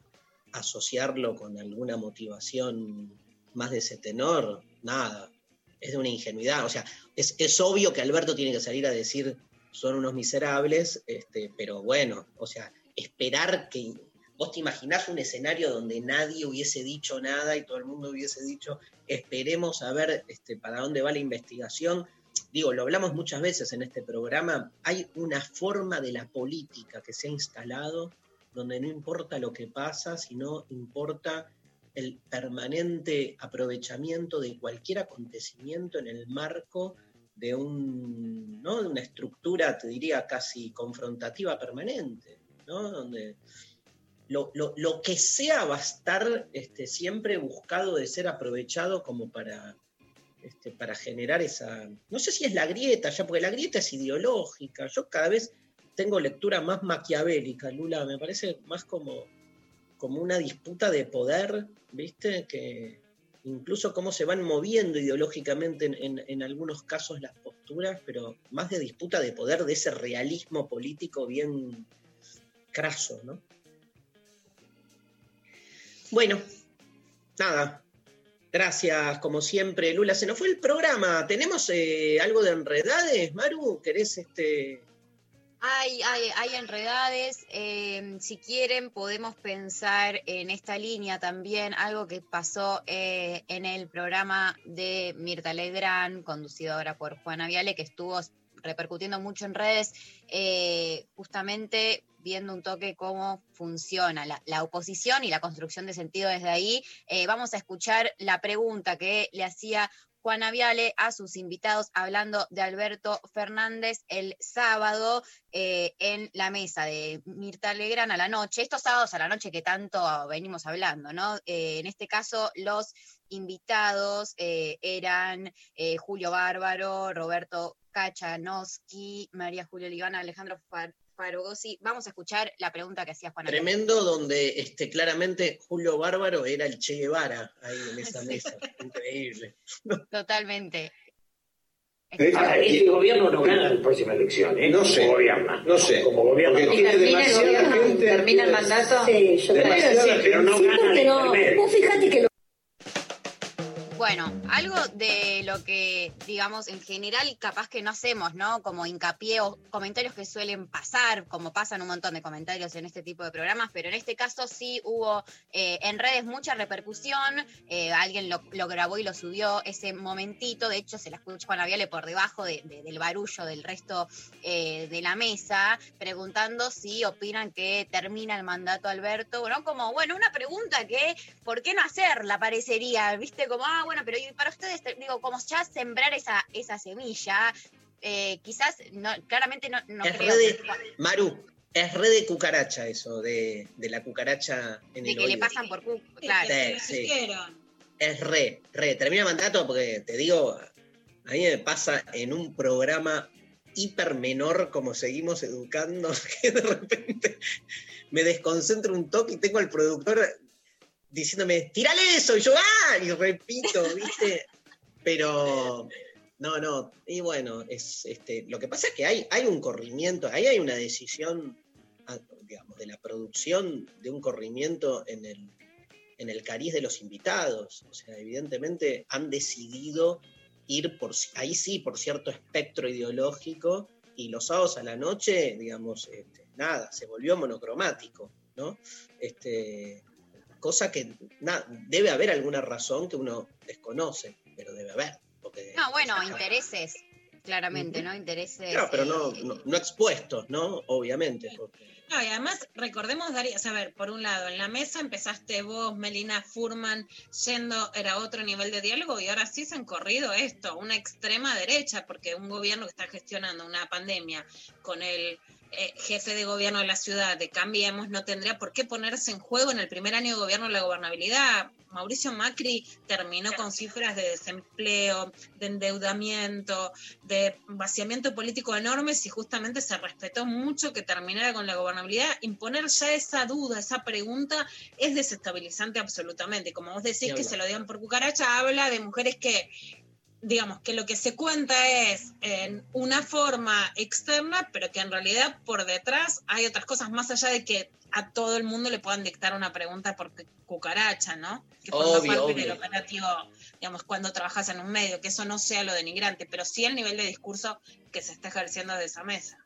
asociarlo con alguna motivación más de ese tenor, nada. Es de una ingenuidad. O sea, es, obvio que Alberto tiene que salir a decir son unos miserables, este, pero bueno, o sea, esperar que. Vos te imaginás un escenario donde nadie hubiese dicho nada y todo el mundo hubiese dicho, esperemos a ver este, para dónde va la investigación. Digo, lo hablamos muchas veces en este programa, hay una forma de la política que se ha instalado donde no importa lo que pasa, sino importa el permanente aprovechamiento de cualquier acontecimiento en el marco de, un, ¿no? de una estructura, te diría, casi confrontativa permanente, ¿no? donde lo, lo- lo que sea va a estar este, siempre buscado de ser aprovechado como para, este, para generar esa, no sé si es la grieta ya, porque la grieta es ideológica, yo cada vez tengo lectura más maquiavélica, Lula, me parece más como, como una disputa de poder, ¿viste? Que incluso cómo se van moviendo ideológicamente en, en- en algunos casos las posturas, pero más de disputa de poder, de ese realismo político bien craso, ¿no? Bueno, nada. Gracias, como siempre, Lula. Se nos fue el programa. ¿Tenemos eh, algo de enredades, Maru? ¿Querés este.? Hay, hay, hay enredades. eh, si quieren, podemos pensar en esta línea también, algo que pasó eh, en el programa de Mirta Legrand, conducido ahora por Juana Viale, que estuvo repercutiendo mucho en redes, eh, justamente viendo un toque cómo funciona la, oposición y la construcción de sentido desde ahí. Eh, vamos a escuchar la pregunta que le hacía Juana Viale a sus invitados hablando de Alberto Fernández el sábado eh, en la mesa de Mirta Legrand a la noche, estos sábados a la noche que tanto venimos hablando, ¿no? Eh, en este caso, los invitados eh, eran Julio Bárbaro, Roberto Kachanowski, María Julio Olivana, Alejandro Far- Farogosi. Vamos a escuchar la pregunta que hacía Viale. Tremendo, donde este, claramente Julio Bárbaro era el Che Guevara ahí en esa mesa. Increíble. Totalmente. Ahora, este gobierno no gana la próxima elección, ¿eh? No sé. Como gobierna. No sé. Como gobierno. Porque tiene demasiada gente. ¿Termina el mandato? Sí, yo creo que sí. pero no Sí, gana vos fíjate que lo- Bueno, algo de lo que, digamos, en general capaz que no hacemos, ¿no? Como hincapié o comentarios que suelen pasar, como pasan un montón de comentarios en este tipo de programas, pero en este caso sí hubo eh, en redes mucha repercusión, eh, alguien lo, lo grabó y lo subió ese momentito, de hecho se la escucha Juana Viale por debajo de- de- del barullo del resto eh, de la mesa, preguntando si opinan que termina el mandato Alberto, bueno, como, bueno, una pregunta que, ¿por qué no hacerla? Parecería, ¿viste? Como, ah, bueno, pero y para ustedes, te- digo, como ya sembrar esa, esa semilla, eh, quizás, no, claramente no, no es creo re de, que, Maru, es re de cucaracha eso, de, de la cucaracha en de el que le pasan por cu, claro. Sí, sí. Es re, re. Termina el mandato porque te digo, a mí me pasa en un programa hiper menor como seguimos educando, que de repente me desconcentro un toque y tengo al productor diciéndome, tirale eso, y yo, ¡ah! Y repito, ¿viste? Pero, no, no, y bueno, es, este, lo que pasa es que hay, hay un corrimiento, ahí hay una decisión, ah, digamos, de la producción de un corrimiento en el, en el cariz de los invitados. O sea, evidentemente han decidido ir por, ahí sí, por cierto espectro ideológico, y los sábados a la noche, digamos, este, nada, se volvió monocromático, ¿no? Este, cosa que na- debe haber alguna razón que uno desconoce, pero debe haber. Porque, No, bueno, intereses, claramente, ¿no? Intereses. Claro, pero no, eh, no, no expuestos, ¿no? Obviamente. porque- No, y además, recordemos, Darío, a ver, por un lado, en la mesa empezaste vos, Melina Furman, yendo, era otro nivel de diálogo, y ahora sí se han corrido esto, una extrema derecha, porque un gobierno que está gestionando una pandemia con el eh, jefe de gobierno de la ciudad de Cambiemos no tendría por qué ponerse en juego en el primer año de gobierno de la gobernabilidad. Mauricio Macri terminó con cifras de desempleo, de endeudamiento, de vaciamiento político enormes y justamente se respetó mucho que terminara con la gobernabilidad. Imponer ya esa duda, esa pregunta, es desestabilizante absolutamente. Como vos decís que se lo digan por cucaracha, habla de mujeres que digamos que lo que se cuenta es en una forma externa, pero que en realidad por detrás hay otras cosas más allá de que a todo el mundo le puedan dictar una pregunta por cu- cucaracha, ¿no? Que forma Obvio, parte obvio. del operativo, digamos, cuando trabajas en un medio, que eso no sea lo denigrante, pero sí el nivel de discurso que se está ejerciendo desde esa mesa.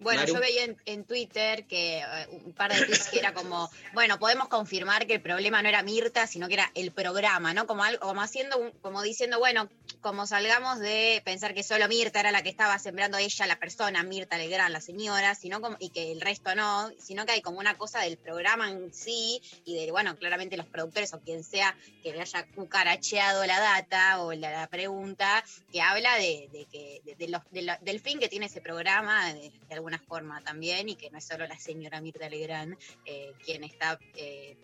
Bueno, Maru. yo veía en, en Twitter que eh, un par de tweets que era como, bueno, podemos confirmar que el problema no era Mirta, sino que era el programa, ¿no? Como algo, como haciendo, un- como diciendo, bueno, como salgamos de pensar que solo Mirta era la que estaba sembrando ella, la persona, Mirta Legrand, la señora, sino como, y que el resto no, sino que hay como una cosa del programa en sí y de, bueno, claramente los productores o quien sea que le haya cucaracheado la data o la, la pregunta, que habla de, de que, de, de los- la- del fin que tiene ese programa de, de alguna forma también y que no es solo la señora Mirta Legrand eh, quien está... eh,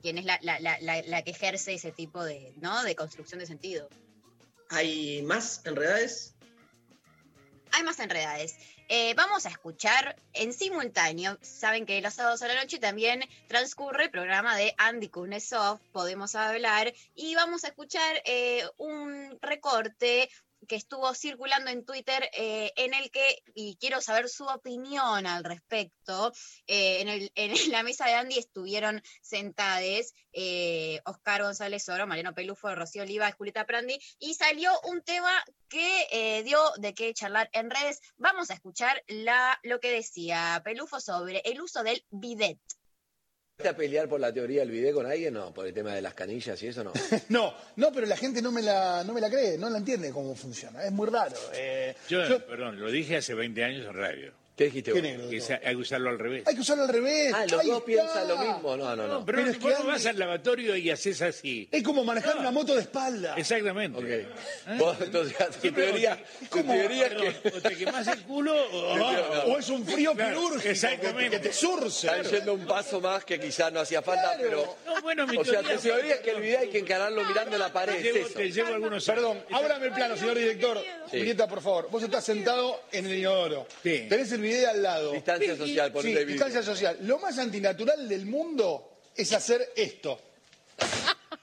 quien es la, la- la- la- que ejerce ese tipo de, ¿no? de construcción de sentido. ¿Hay más enredades? Hay más enredades. Eh, vamos a escuchar en simultáneo. Saben que los sábados a la noche también transcurre el programa de Andy Kuznetsov, Podemos Hablar, y vamos a escuchar eh, un recorte que estuvo circulando en Twitter eh, en el que, y quiero saber su opinión al respecto, eh, en, el- en la mesa de Andy estuvieron sentades eh, Oscar González Oro, Mariano Pelufo, Rocío Oliva, Julieta Prandi, y salió un tema que dio de qué charlar en redes. Vamos a escuchar la, lo que decía Pelufo sobre el uso del bidet. ¿Te a pelear por la teoría del video con alguien? No, por el tema de las canillas y eso no. No, no, pero la gente no me la, no me la cree, no la entiende cómo funciona. Es muy raro. Eh, Yo, yo- perdón, lo dije hace 20 años en radio. ¿Qué dijiste ¿Qué vos? negro Que dijo? sa- hay que usarlo al revés. hay que usarlo al revés. Ah, los dos está. piensan lo mismo. No, no, no. pero pero es vos que no vas al lavatorio y haces así. Es como manejar No. una moto de espalda. Exactamente. Ok. ¿Eh? Vos, entonces, tu teoría, teoría es que o te quemás el culo o... O es un frío Claro, quirúrgico exactamente. que te surce. están yendo un paso más que quizás no hacía falta, Claro. pero... No, bueno, mi O sea, teoría tu teoría es que el video hay que encararlo mirando la pared, Te es llevo, eso. te llevo algunos Perdón, ábrame el plano, señor director. Julieta, por favor. Vos estás sentado en el inodoro. Sí. Tenés el video al lado. Distancia social, Sí, el video. distancia social. Lo más antinatural del mundo es hacer esto.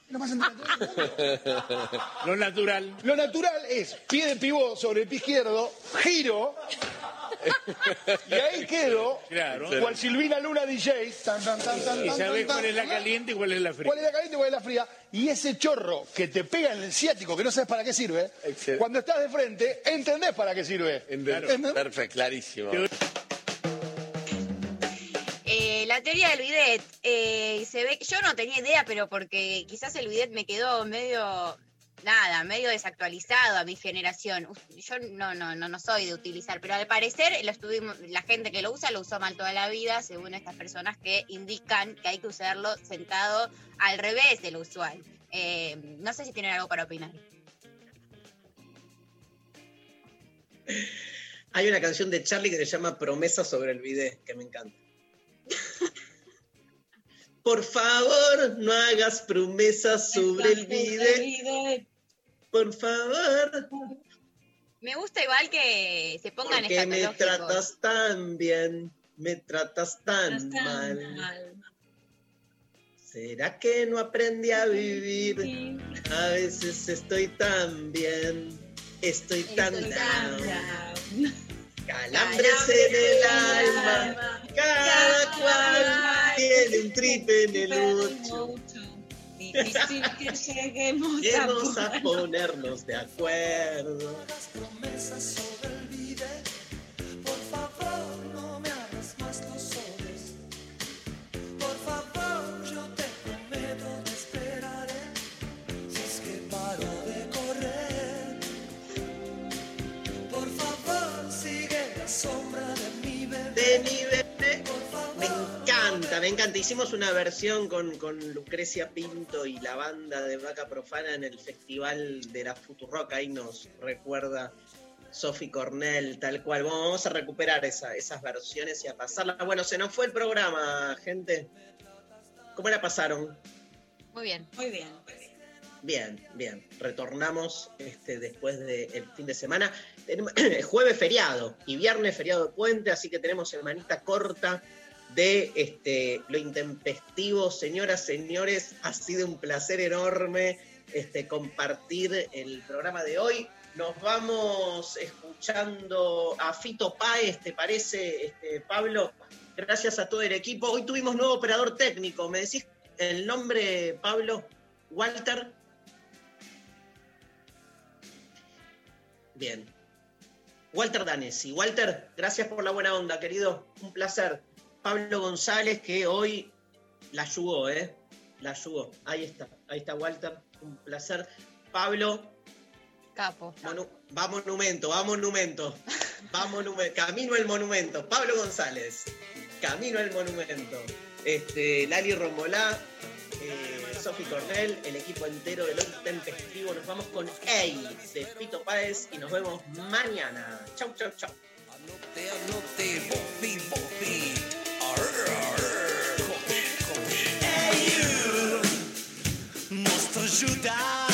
Lo más antinatural del mundo. Lo natural. Lo natural es pie de pivot sobre el pie izquierdo, giro, y ahí quedo, Claro. cual Silvina Luna DJ, tan, tan, tan, tan, Y sabés cuál es la tan, caliente y cuál es la fría. ¿Cuál es la caliente y cuál es la fría? Y ese chorro que te pega en el ciático, que no sabes para qué sirve, Excelente. cuando estás de frente, entendés para qué sirve. Perfecto, clarísimo. Eh, la teoría del bidet, eh, se ve, yo no tenía idea, pero porque quizás el bidet me quedó medio, nada, medio desactualizado a mi generación. Yo no, no, no, no soy de utilizar, pero al parecer lo estuvimos, la gente que lo usa lo usó mal toda la vida, según estas personas que indican que hay que usarlo sentado al revés de lo usual. Eh, no sé si tienen algo para opinar. Hay una canción de Charlie que se llama Promesa sobre el bidet, que me encanta. Por favor, no hagas promesas sobre el bidet. Por favor, Me gusta igual que se pongan porque me tratas tan bien, me tratas tan mal. ¿Será que no aprendí a vivir? A veces estoy tan bien, estoy tan down. Calambres en el alma, cada cual tiene un trip en el ocho. Difícil que lleguemos Vamos a a ponernos de acuerdo. promesas sobre encanta, me encanta. Hicimos una versión con, con Lucrecia Pinto y la banda de Vaca Profana en el festival de la Futurock. Ahí nos recuerda Sophie Cornell, tal cual. Bueno, vamos a recuperar esa- esas versiones y a pasarlas. Bueno, se nos fue el programa, gente. ¿Cómo la pasaron? Muy bien. Muy bien. Bien, bien. Retornamos este, después del fin de semana. Tenemos- jueves feriado y viernes feriado de puente, así que tenemos semanita corta de este, lo intempestivo. Señoras, señores, ha sido un placer enorme este, compartir el programa de hoy. Nos vamos escuchando a Fito Páez, ¿te parece, este, Pablo? Gracias a todo el equipo. Hoy tuvimos nuevo operador técnico. ¿Me decís el nombre, Pablo? Walter. Bien. Walter Danesi. Walter, gracias por la buena onda, querido. Un placer. Pablo González, que hoy la ayudó, ¿eh? La ayudó. Ahí está, ahí está Walter. Un placer. Pablo, Capo. monu- va monumento, va monumento. Va monumento. Camino al monumento. Pablo González. Camino al monumento. Este, Lali Rombolá, eh, Sofi Cornell, el equipo entero del Hoy Tempestivo. Nos vamos con Ey de Fito Páez y nos vemos mañana. Chau, chau, chau. Ajudar.